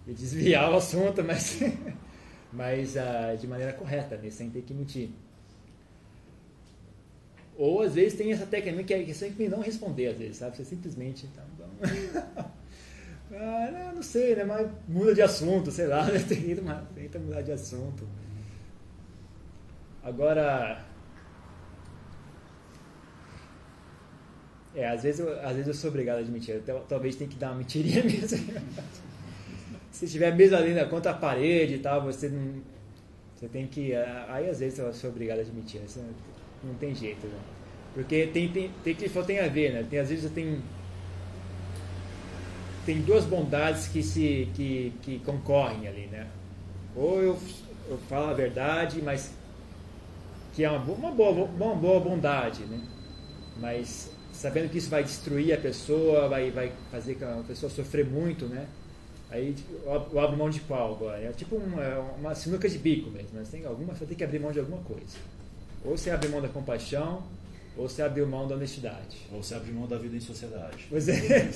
Speaker 1: de desviar o assunto, mas mas uh, de maneira correta, né? sem ter que mentir. Ou às vezes tem essa técnica que é, que é sempre não responder, às vezes, sabe? Você simplesmente. Então, então ah, não, não, sei, né? Mas muda de assunto, sei lá, né? tenta, tenta mudar de assunto. Agora. É, às vezes, eu, às vezes eu sou obrigado a admitir. Talvez tenha que dar uma mentirinha mesmo se estiver mesmo ali na contra a parede e tal, você não. Você tem que. Aí às vezes eu sou obrigado a admitir, né? Não tem jeito, né? Porque tem, tem, tem que tem a ver, né? Tem, às vezes tem. Tem duas bondades que se que, que concorrem ali, né? Ou eu, eu falo a verdade, mas que é uma, uma, boa, uma boa bondade, né? Mas sabendo que isso vai destruir a pessoa, vai, vai fazer que a pessoa sofrer muito, né? Aí eu abro mão de qual agora? É tipo uma, é uma sinuca de bico mesmo. Mas tem alguma, você tem que abrir mão de alguma coisa. Ou você abre mão da compaixão, ou você abre mão da honestidade.
Speaker 2: Ou você abre mão da vida em sociedade.
Speaker 1: Pois é.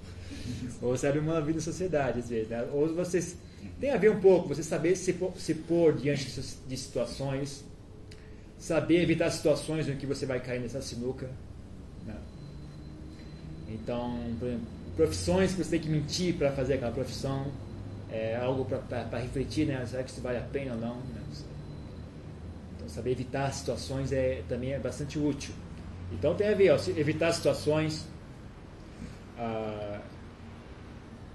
Speaker 1: ou você abre mão da vida em sociedade, às vezes. Né? Ou você. Tem a ver um pouco, você saber se, se pôr diante de situações, saber evitar situações em que você vai cair nessa sinuca. Né? Então, por exemplo profissões que você tem que mentir para fazer aquela profissão, é algo para refletir, né? Será que isso vale a pena ou não? Né? Então, saber evitar situações é, também é bastante útil. Então, tem a ver, ó, evitar situações, ah,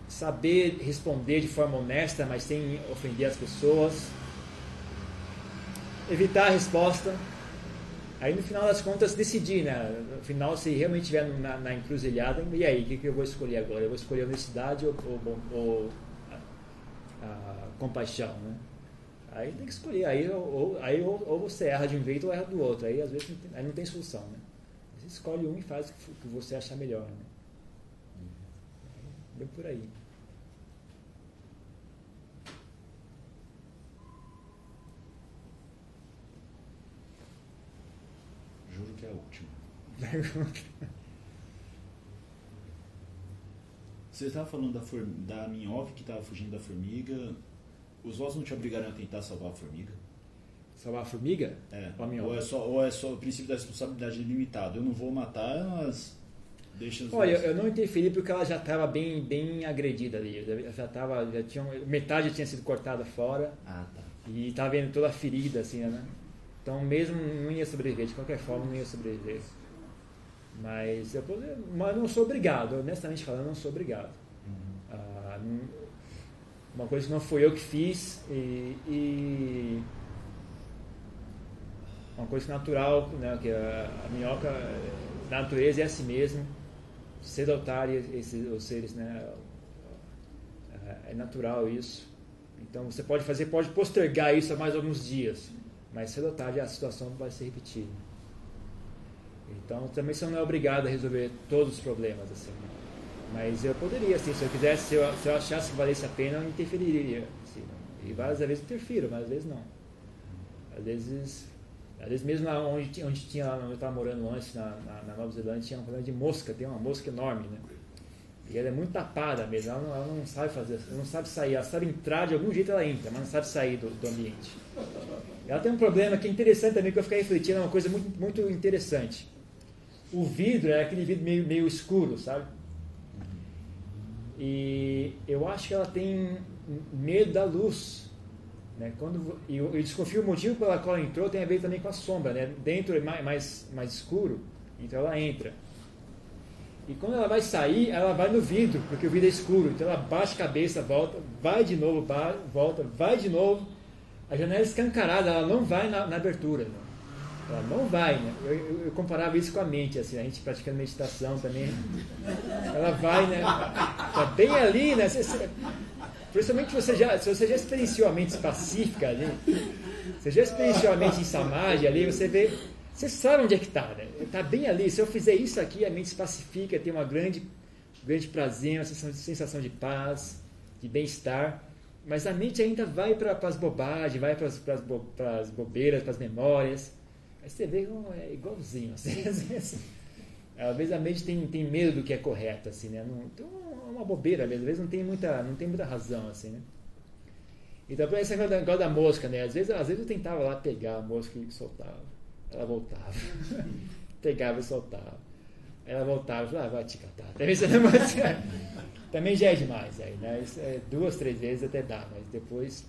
Speaker 1: saber responder de forma honesta, mas sem ofender as pessoas, evitar a resposta, Aí no final das contas decidir, né? No final, se realmente estiver na, na encruzilhada, e aí, o que, que, eu vou escolher agora? Eu vou escolher honestidade ou, ou, ou a, a, compaixão, né? Aí tem que escolher, aí, ou, aí ou, ou, você erra de um jeito ou erra do outro, aí às vezes não tem, aí não tem solução, né? Você escolhe um e faz o que você achar melhor, né? Bem por aí.
Speaker 2: Juro que é a última. Você estava falando da, da minhoca que estava fugindo da formiga. Os ossos não te obrigaram a tentar salvar a formiga?
Speaker 1: Salvar a formiga?
Speaker 2: É. Ou, ou é só, ou é só o princípio da responsabilidade limitado? Eu não vou matar, mas deixa os
Speaker 1: Olha, eu não interferi porque ela já estava bem, bem agredida ali. Já estava, já tinha metade tinha sido cortada fora.
Speaker 2: Ah, tá.
Speaker 1: E estava vendo toda a ferida assim, né? Então, mesmo não ia sobreviver, de qualquer forma, não ia sobreviver. Mas eu mas não sou obrigado, honestamente falando, não sou obrigado. Uhum. Ah, uma coisa que não fui eu que fiz e, e uma coisa natural, né, que a, a minhoca, na natureza é assim mesmo, sedentária, esses, os seres, né, é, é natural isso. Então você pode fazer, pode postergar isso a mais alguns dias mas cedo tarde a situação vai se repetir. Então também você não é obrigado a resolver todos os problemas assim. Mas eu poderia, assim, se eu quisesse, se eu, se eu achasse que valesse a pena, eu interferiria. Assim, e várias vezes interfiro, mas às vezes não. Às vezes, às vezes mesmo lá onde, onde tinha, onde eu estava morando antes, na, na, na, Nova Zelândia, tinha um problema de mosca, tem uma mosca enorme, né? E ela é muito tapada mesmo, ela não, ela não sabe fazer, ela não sabe sair, ela sabe entrar, de algum jeito ela entra, mas não sabe sair do, do ambiente. Ela tem um problema que é interessante também, que eu fiquei refletindo, é uma coisa muito, muito interessante. O vidro é aquele vidro meio, meio escuro, sabe? E eu acho que ela tem medo da luz. Né? Quando, e eu, eu desconfio o motivo pela qual ela entrou tem a ver também com a sombra. Né? Dentro é mais, mais, mais escuro, então ela entra. E quando ela vai sair, ela vai no vidro, porque o vidro é escuro. Então ela baixa a cabeça, volta, vai de novo, volta, vai de novo. A janela é escancarada, ela não vai na, na abertura. Não. Ela não vai, né? Eu, eu- eu comparava isso com a mente, assim, a gente praticando meditação também. Ela vai, né? Tá bem ali, né? Você- você- principalmente você já, se você já experienciou a mente pacífica ali, você já experienciou a mente em samadhi ali, você vê, você sabe onde é que está, né? Está bem ali. Se eu fizer isso aqui, a mente se pacifica, tem uma grande, grande prazer, uma sensação, sensação de paz, de bem-estar. Mas a mente ainda vai para as bobagens, vai para as bobeiras, para as memórias. Aí você vê como é igualzinho. Assim, às, vezes, a mente tem, tem medo do que é correto, assim, né? Não, então é uma bobeira mesmo. Às vezes não tem muita, não tem muita razão, assim, né? Então, por esse negócio da, negócio da mosca, né? Às vezes, às vezes eu tentava lá pegar a mosca e soltava. Ela voltava. Pegava e soltava. Ela voltava falava, ah, vai te catar. Também, negócio- também já é demais aí, né? Isso é duas, três vezes até dá, mas depois.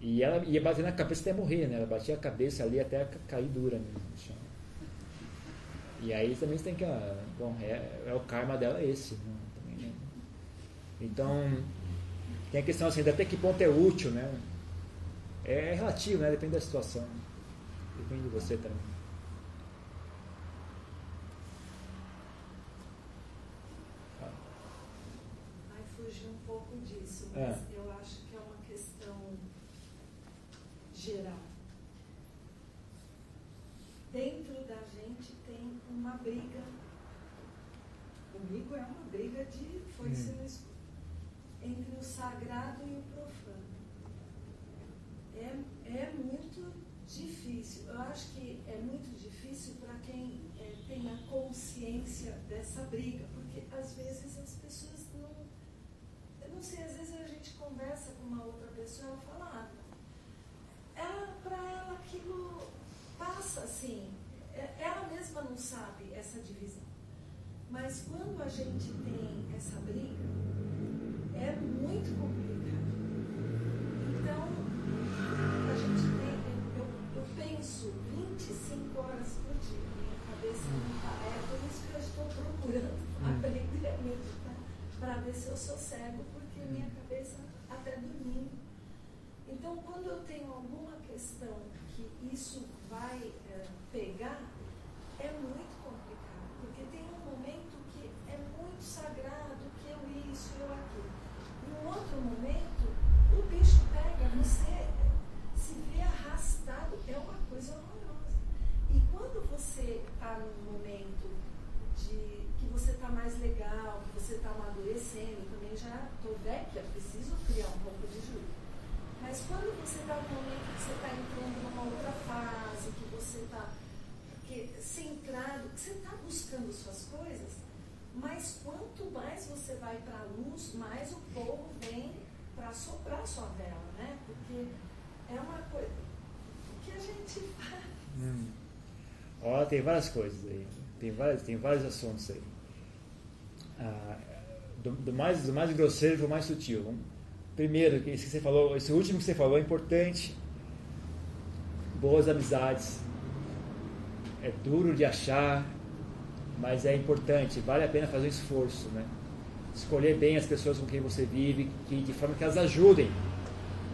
Speaker 1: E ela ia bater na cabeça até morrer, né? Ela batia a cabeça ali até ca- cair dura no chão. E aí também você tem que. ah, Bom, é, é o karma dela esse. Né? Também, né? Então, tem a questão assim, até que ponto é útil, né? É relativo, né? Depende da situação. Depende de você também.
Speaker 6: Vai fugir um pouco disso,
Speaker 1: É.
Speaker 6: mas eu acho que é uma questão geral. Dentro da gente tem uma briga. Comigo é uma briga de foice
Speaker 1: Hum.
Speaker 6: escuro. Entre o sagrado e o profano. É, é muito difícil. Eu acho que é muito difícil para quem eh, tem a consciência dessa briga, porque às vezes as pessoas não. Eu não sei, às vezes a gente conversa com uma outra pessoa e ela fala, ah, ela, para ela aquilo passa assim. É- Ela mesma não sabe essa divisão. Mas quando a gente tem essa briga, é muito complicado. Então, a gente tem, eu, eu penso 25 horas por dia, minha cabeça não está. É por isso que eu estou procurando aprender a meditar, para ver se eu sou cego, porque minha cabeça até dormindo. Então, quando eu tenho alguma questão que isso vai eh, pegar, é muito complicado, porque tem um momento que é muito sagrado, que eu isso, eu aquilo. Num outro momento, o bicho pega, você se vê arrastado, é uma coisa horrorosa. E quando você está num momento de que você está mais legal, que você está amadurecendo, também já estou velha, preciso criar um pouco de juízo. Mas quando você está num momento que você está entrando numa outra fase, que você está centrado, que você está buscando suas coisas, mas quanto mais você vai para a luz, mais o povo vem para soprar sua vela, né? Porque é uma coisa que a gente faz.
Speaker 1: Hum. Ó, tem várias coisas aí. Tem vários, tem vários assuntos aí. Ah, do, do mais, do mais grosseiro para o mais sutil. Vamos- Primeiro, que esse que você falou, esse último que você falou é importante. Boas amizades. É duro de achar, mas é importante. Vale a pena fazer um esforço, né? Escolher bem as pessoas com quem você vive, que, de forma que elas ajudem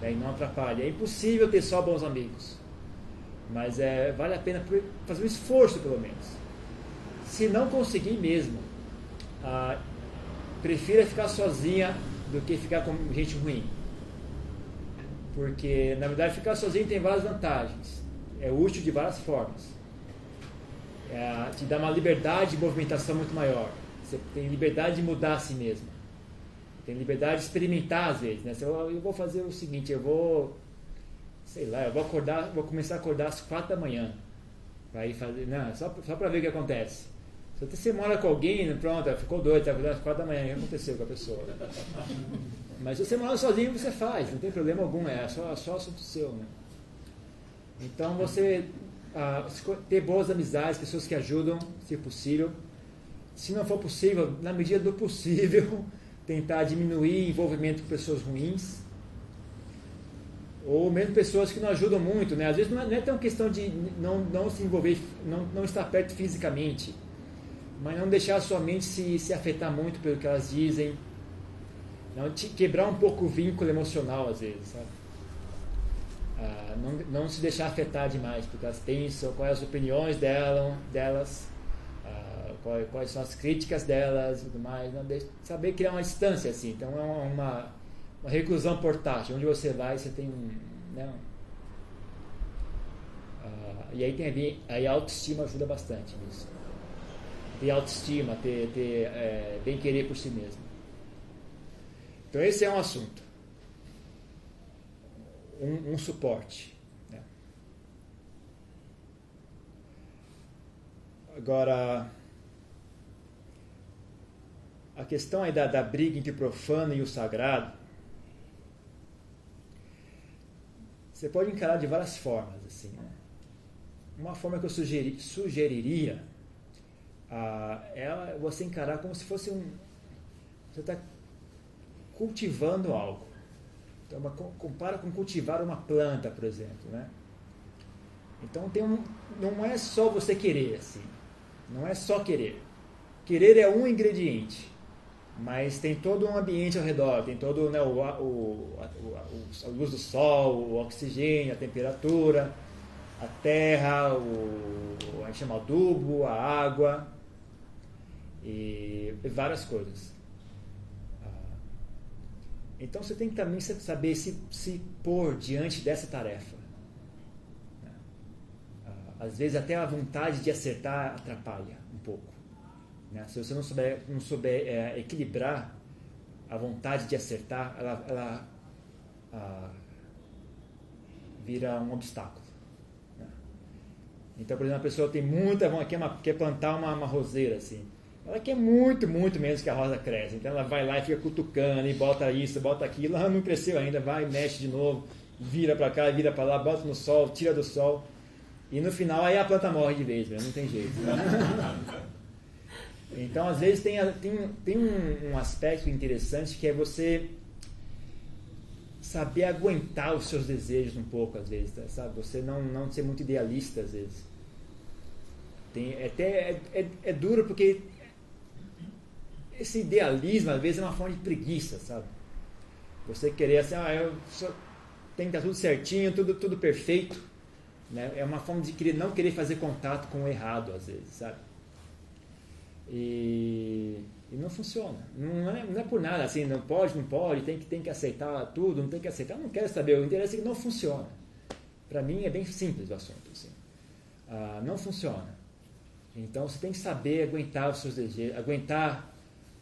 Speaker 1: né, e não atrapalhem. É impossível ter só bons amigos mas é, vale a pena fazer um esforço pelo menos. Se não conseguir mesmo, ah, prefira ficar sozinha do que ficar com gente ruim. Porque na verdade ficar sozinho tem várias vantagens. É útil de várias formas. É, te dá uma liberdade de movimentação muito maior. Você tem liberdade de mudar a si mesmo. Tem liberdade de experimentar às vezes. Né? Você fala, eu vou fazer o seguinte, eu vou sei lá, eu vou acordar, vou começar a acordar às quatro da manhã. Vai fazer, não, só, só para ver o que acontece. Se você mora com alguém, pronto, ficou doido, tá às quatro da manhã, o que aconteceu com a pessoa? Mas se você mora sozinho, você faz, não tem problema algum, é só, só assunto seu, né? Então você ah, ter boas amizades, pessoas que ajudam, se possível. Se não for possível, na medida do possível, tentar diminuir envolvimento com pessoas ruins ou mesmo pessoas que não ajudam muito, né? Às vezes não é, não é tão questão de não, não se envolver, não, não estar perto fisicamente. Mas não deixar a sua mente se, se afetar muito pelo que elas dizem, não te, quebrar um pouco o vínculo emocional às vezes, sabe? Ah, não, não se deixar afetar demais porque elas pensam, quais as opiniões dela, delas, ah, quais, quais, são as críticas delas e tudo mais, não deixe, saber criar uma distância assim, então é uma, uma reclusão portátil, onde você vai você tem um, né, ah, e aí tem aí a autoestima ajuda bastante nisso ter autoestima, ter, ter é, bem querer por si mesmo. Então esse é um assunto, um, um suporte. Né? Agora a questão aí da, da briga entre o profano e o sagrado, você pode encarar de várias formas assim. Né? Uma forma que eu sugeri, sugeriria ah, ela você encarar como se fosse um. Você está cultivando algo. Então, uma, compara com cultivar uma planta, por exemplo. Né? Então, tem um, não é só você querer assim. Não é só querer. Querer é um ingrediente, mas tem todo um ambiente ao redor, tem todo né, o, o, a, a, luz do sol, o oxigênio, a temperatura, a terra, o, a gente chama adubo, a água, e várias coisas. Ah, então você tem que também saber se, se pôr diante dessa tarefa. Ah, às vezes até a vontade de acertar atrapalha um pouco. Né? Se você não souber, não souber é, equilibrar a vontade de acertar, ela, ela ah, vira um obstáculo. Né? Então, por exemplo, a pessoa tem muita vontade, quer, quer plantar uma, uma roseira assim. Ela quer muito, muito menos que a rosa cresce. Então ela vai lá e fica cutucando e bota isso, bota aquilo. Ela não cresceu ainda, vai, mexe de novo, vira para cá, vira para lá, bota no sol, tira do sol. E no final aí a planta morre de vez, não tem jeito. então às vezes tem, tem, tem um, um aspecto interessante que é você saber aguentar os seus desejos um pouco às vezes, tá? sabe? Você não, não ser muito idealista às vezes. Tem, é até é, é, é duro porque esse idealismo, às vezes, é uma forma de preguiça, sabe? Você querer assim, ah, eu tem que estar tudo certinho, tudo, tudo perfeito. Né? É uma forma de querer, não querer fazer contato com o errado, às vezes, sabe? E, e não funciona. Não é, não é, por nada assim, não pode, não pode, tem que, tem que aceitar tudo, não tem que aceitar. não quero saber, o interesse é que não funciona. Para mim é bem simples o assunto. Assim. Ah, não funciona. Então você tem que saber aguentar os seus desejos, aguentar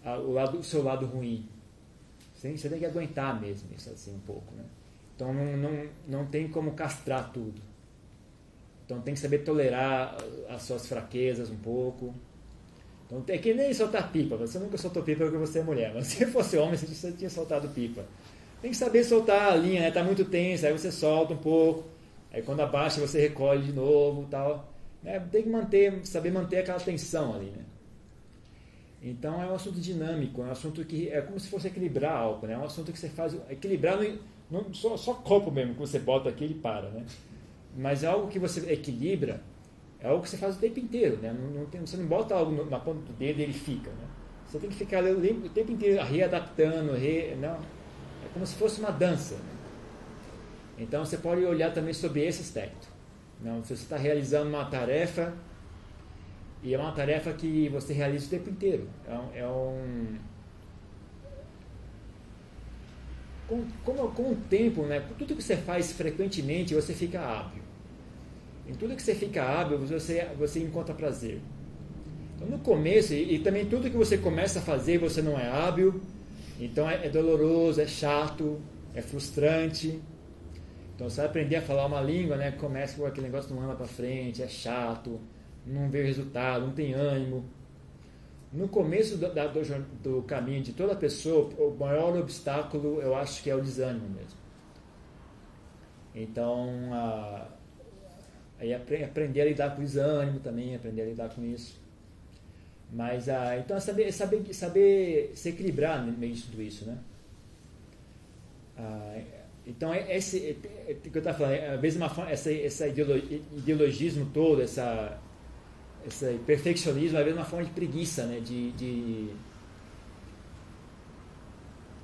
Speaker 1: o, lado, o seu lado ruim. Você, você tem que aguentar mesmo isso assim um pouco. Né? Então não, não, não tem como castrar tudo. Então tem que saber tolerar as suas fraquezas um pouco. Então é que nem soltar pipa. Você nunca soltou pipa porque você é mulher. Mas se fosse homem, você tinha soltado pipa. Tem que saber soltar a linha, né? muito tensa, aí você solta um pouco. Aí quando abaixa você recolhe de novo tal. Né? Tem que manter, saber manter aquela tensão ali. Né? Então é um assunto dinâmico, é um assunto que é como se fosse equilibrar algo, né? É um assunto que você faz equilibrar no, não, só, só copo mesmo que você bota aqui ele para, né? Mas é algo que você equilibra, é algo que você faz o tempo inteiro, né? Não, não tem, você não bota algo na ponta do dedo e ele fica, né? Você tem que ficar o tempo inteiro readaptando, re, não, é como se fosse uma dança. Né? Então você pode olhar também sobre esse aspecto. Não, se você está realizando uma tarefa e é uma tarefa que você realiza o tempo inteiro. É um. É um com, com, com o tempo, né, com tudo que você faz frequentemente, você fica hábil. Em tudo que você fica hábil, você, você encontra prazer. Então, no começo, e, e também tudo que você começa a fazer, você não é hábil, então é, é doloroso, é chato, é frustrante. Então você vai aprender a falar uma língua, né? Começa com aquele negócio não anda para frente, é chato, não vê resultado, não tem ânimo. No começo do, do, do, caminho de toda pessoa, o maior obstáculo eu acho que é o desânimo mesmo. Então, a, aí aprender a lidar com o desânimo também, aprender a lidar com isso. Mas, a, então, é saber, saber, saber se equilibrar no meio de tudo isso, né? Ah, então, é esse é, é, que eu estava falando, é, a mesma essa, esse ideologismo todo, essa esse perfeccionismo, às vezes, é uma forma de preguiça, né? De, de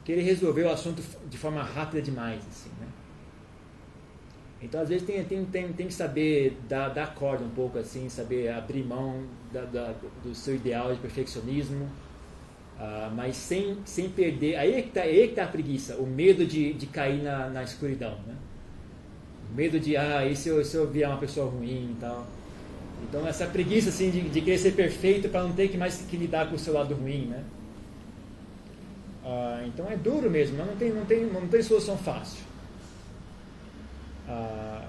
Speaker 1: querer resolver o assunto de forma rápida demais, assim, né? Então, às vezes, tem, tem, tem, tem que saber dar, dar corda um pouco, assim, saber abrir mão da, da, do seu ideal de perfeccionismo, uh, mas sem, sem perder. Aí é que está tá a preguiça, o medo de, de cair na, na escuridão, né? O medo de, ah, e se eu, se eu vier uma pessoa ruim e tal. Então, essa preguiça, assim, de, de querer ser perfeito para não ter que mais que lidar com o seu lado ruim, né? Uh, então, é duro mesmo, não tem, não tem, não tem solução fácil. Ah,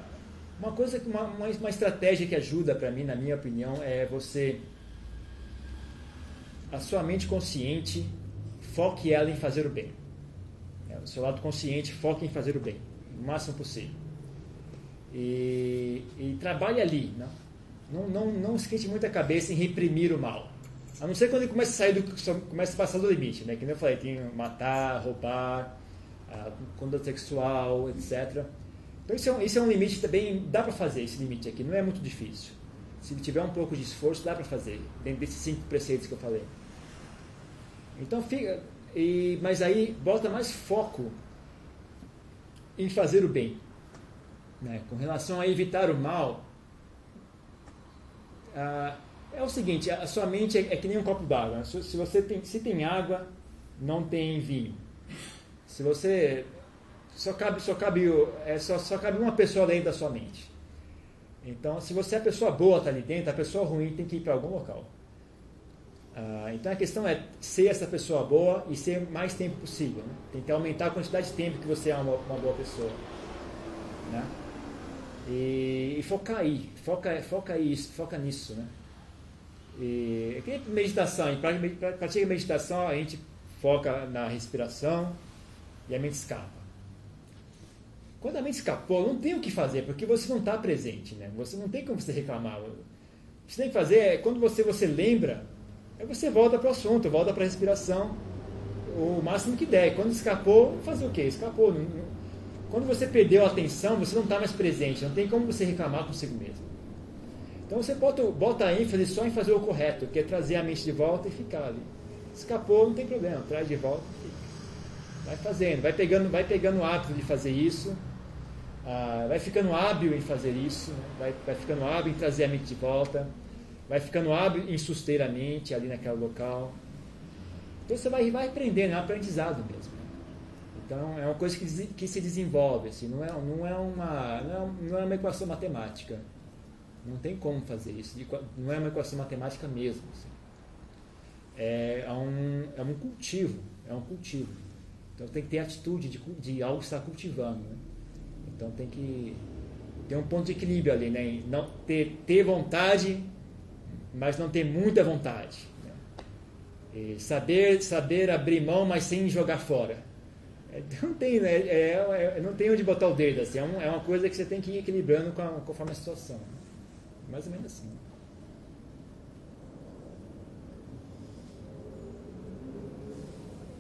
Speaker 1: uma coisa, uma, uma estratégia que ajuda para mim, na minha opinião, é você a sua mente consciente foque ela em fazer o bem. É, o seu lado consciente foque em fazer o bem, o máximo possível. E, e trabalhe ali, não? Não, não, não esquente muita cabeça em reprimir o mal. A não ser quando ele começa a sair do, começa a passar do limite, né? Que nem eu falei, tem matar, roubar, a conduta sexual, etc. Então isso é, um, isso é um limite também, dá para fazer esse limite aqui, não é muito difícil. Se tiver um pouco de esforço, dá para fazer, dentro desses cinco preceitos que eu falei. Então fica, e, mas aí bota mais foco em fazer o bem. Né? Com relação a evitar o mal, ah, é o seguinte, a sua mente é, é que nem um copo d'água. Né? Se, se, você tem, se tem água, não tem vinho. Se você só cabe, só cabe, é, só, só cabe uma pessoa dentro da sua mente. Então, se você é a pessoa boa está ali dentro, a pessoa ruim tem que ir para algum local. Ah, então a questão é ser essa pessoa boa e ser mais tempo possível. Né? Que aumentar a quantidade de tempo que você é uma, uma boa pessoa. Né? E, e, focar aí, foca, foca, isso, foca nisso. Né? E, é meditação, em prática meditação a gente foca na respiração e a mente escapa. Quando a mente escapou, não tem o que fazer, porque você não está presente, né? Você não tem como você reclamar. O que você tem que fazer é, quando você, você lembra, aí você volta para o assunto, volta para a respiração, o máximo que der. Quando escapou, fazer o quê? Escapou. Quando você perdeu a atenção, você não está mais presente, não tem como você reclamar consigo mesmo. Então você bota, bota a ênfase só em fazer o correto, que é trazer a mente de volta e ficar ali. Escapou, não tem problema, traz de volta e fica. Vai fazendo, vai pegando, vai pegando o hábito de fazer isso ah, vai ficando hábil em fazer isso, né? vai, vai ficando hábil em trazer a mente de volta, vai ficando hábil em suster a mente ali naquele local. Então você vai, vai aprendendo, é um aprendizado mesmo. Então é uma coisa que, que se desenvolve, assim, não, é, não, é uma, não, é, não é uma equação matemática. Não tem como fazer isso, não é uma equação matemática mesmo. Assim. É, é, um, é um cultivo, é um cultivo. Então tem que ter atitude de, de algo estar cultivando. Né? Então tem que ter um ponto de equilíbrio ali, né? Não ter, ter vontade, mas não ter muita vontade. Né? saber, saber abrir mão, mas sem jogar fora. É, não tem, né? É, é, não tem onde botar o dedo. Assim. É, um, é, uma coisa que você tem que ir equilibrando com a, conforme a situação. Né? Mais ou menos assim.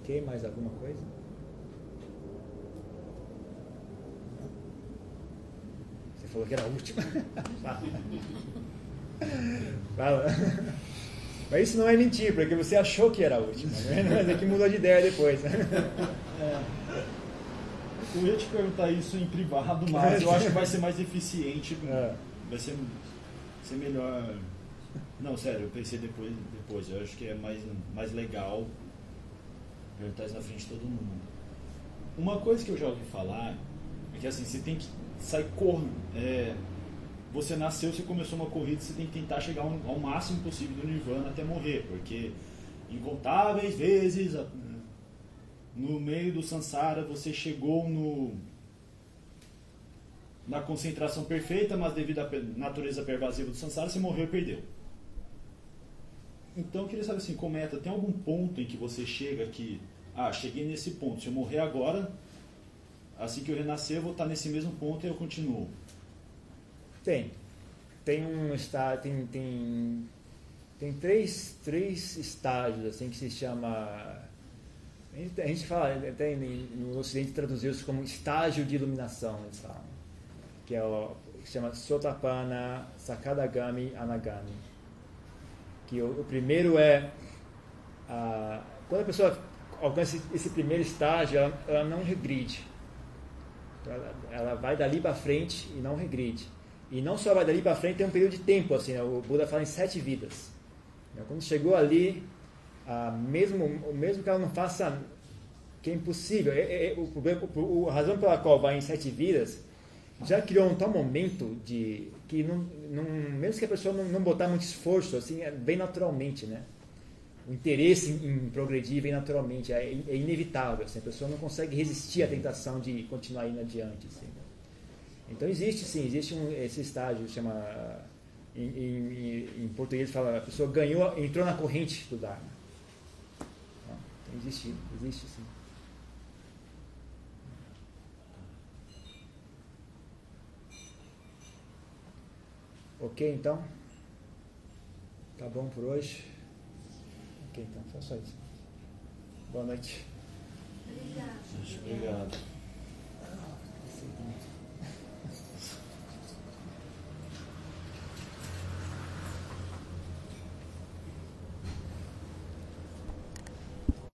Speaker 1: Ok, mais alguma coisa? falou que era a última. Fala. Mas isso não é mentira, porque você achou que era a última, né? mas é que mudou de ideia depois. É.
Speaker 2: Eu ia te perguntar isso em privado, mas eu acho que vai ser mais eficiente, é. vai ser, ser melhor. Não, sério, eu pensei depois, depois. Eu acho que é mais, mais legal perguntar isso na frente de todo mundo. Uma coisa que eu já ouvi falar é que assim, você tem que sai correndo. É, você nasceu, você começou uma corrida, você tem que tentar chegar ao, ao máximo possível do Nirvana até morrer, porque incontáveis vezes no meio do Sansara você chegou no na concentração perfeita, mas devido à natureza pervasiva do Sansara, você morreu e perdeu. Então eu queria saber assim, cometa, tem algum ponto em que você chega que, ah, cheguei nesse ponto, se eu morrer agora, assim que eu renascer, eu vou estar nesse mesmo ponto e eu continuo?
Speaker 1: Tem. Tem um estágio, tem, tem, tem três, três estágios assim que se chama. A gente, fala, até no Ocidente traduziu isso como estágio de iluminação, eles falam, que é o que chama Sotapana Sakadagami Anagami. Que o, o primeiro é a, quando a pessoa alcança esse primeiro estágio, ela, ela não regride. Ela, ela, vai dali para frente e não regride. E não só vai dali para frente, tem um período de tempo, assim, né? o Buda fala em sete vidas. Quando chegou ali, ah, mesmo, mesmo que ela não faça, que é impossível, é, é, é o, o, a razão pela qual vai em sete vidas, já criou um tal momento de que não, não, mesmo que a pessoa não, não botar muito esforço, assim, é bem naturalmente, né? o interesse em, em, progredir vem naturalmente, é, é inevitável. Assim, a pessoa não consegue resistir à tentação de continuar indo adiante. Assim. Então existe sim, existe um, esse estágio, chama em, em, em, português fala, a pessoa ganhou, entrou na corrente do Dharma. Existe, existe sim. Ok, então? Tá bom por hoje? Ok, então foi só isso. Boa noite.
Speaker 6: Obrigada.
Speaker 2: Obrigado.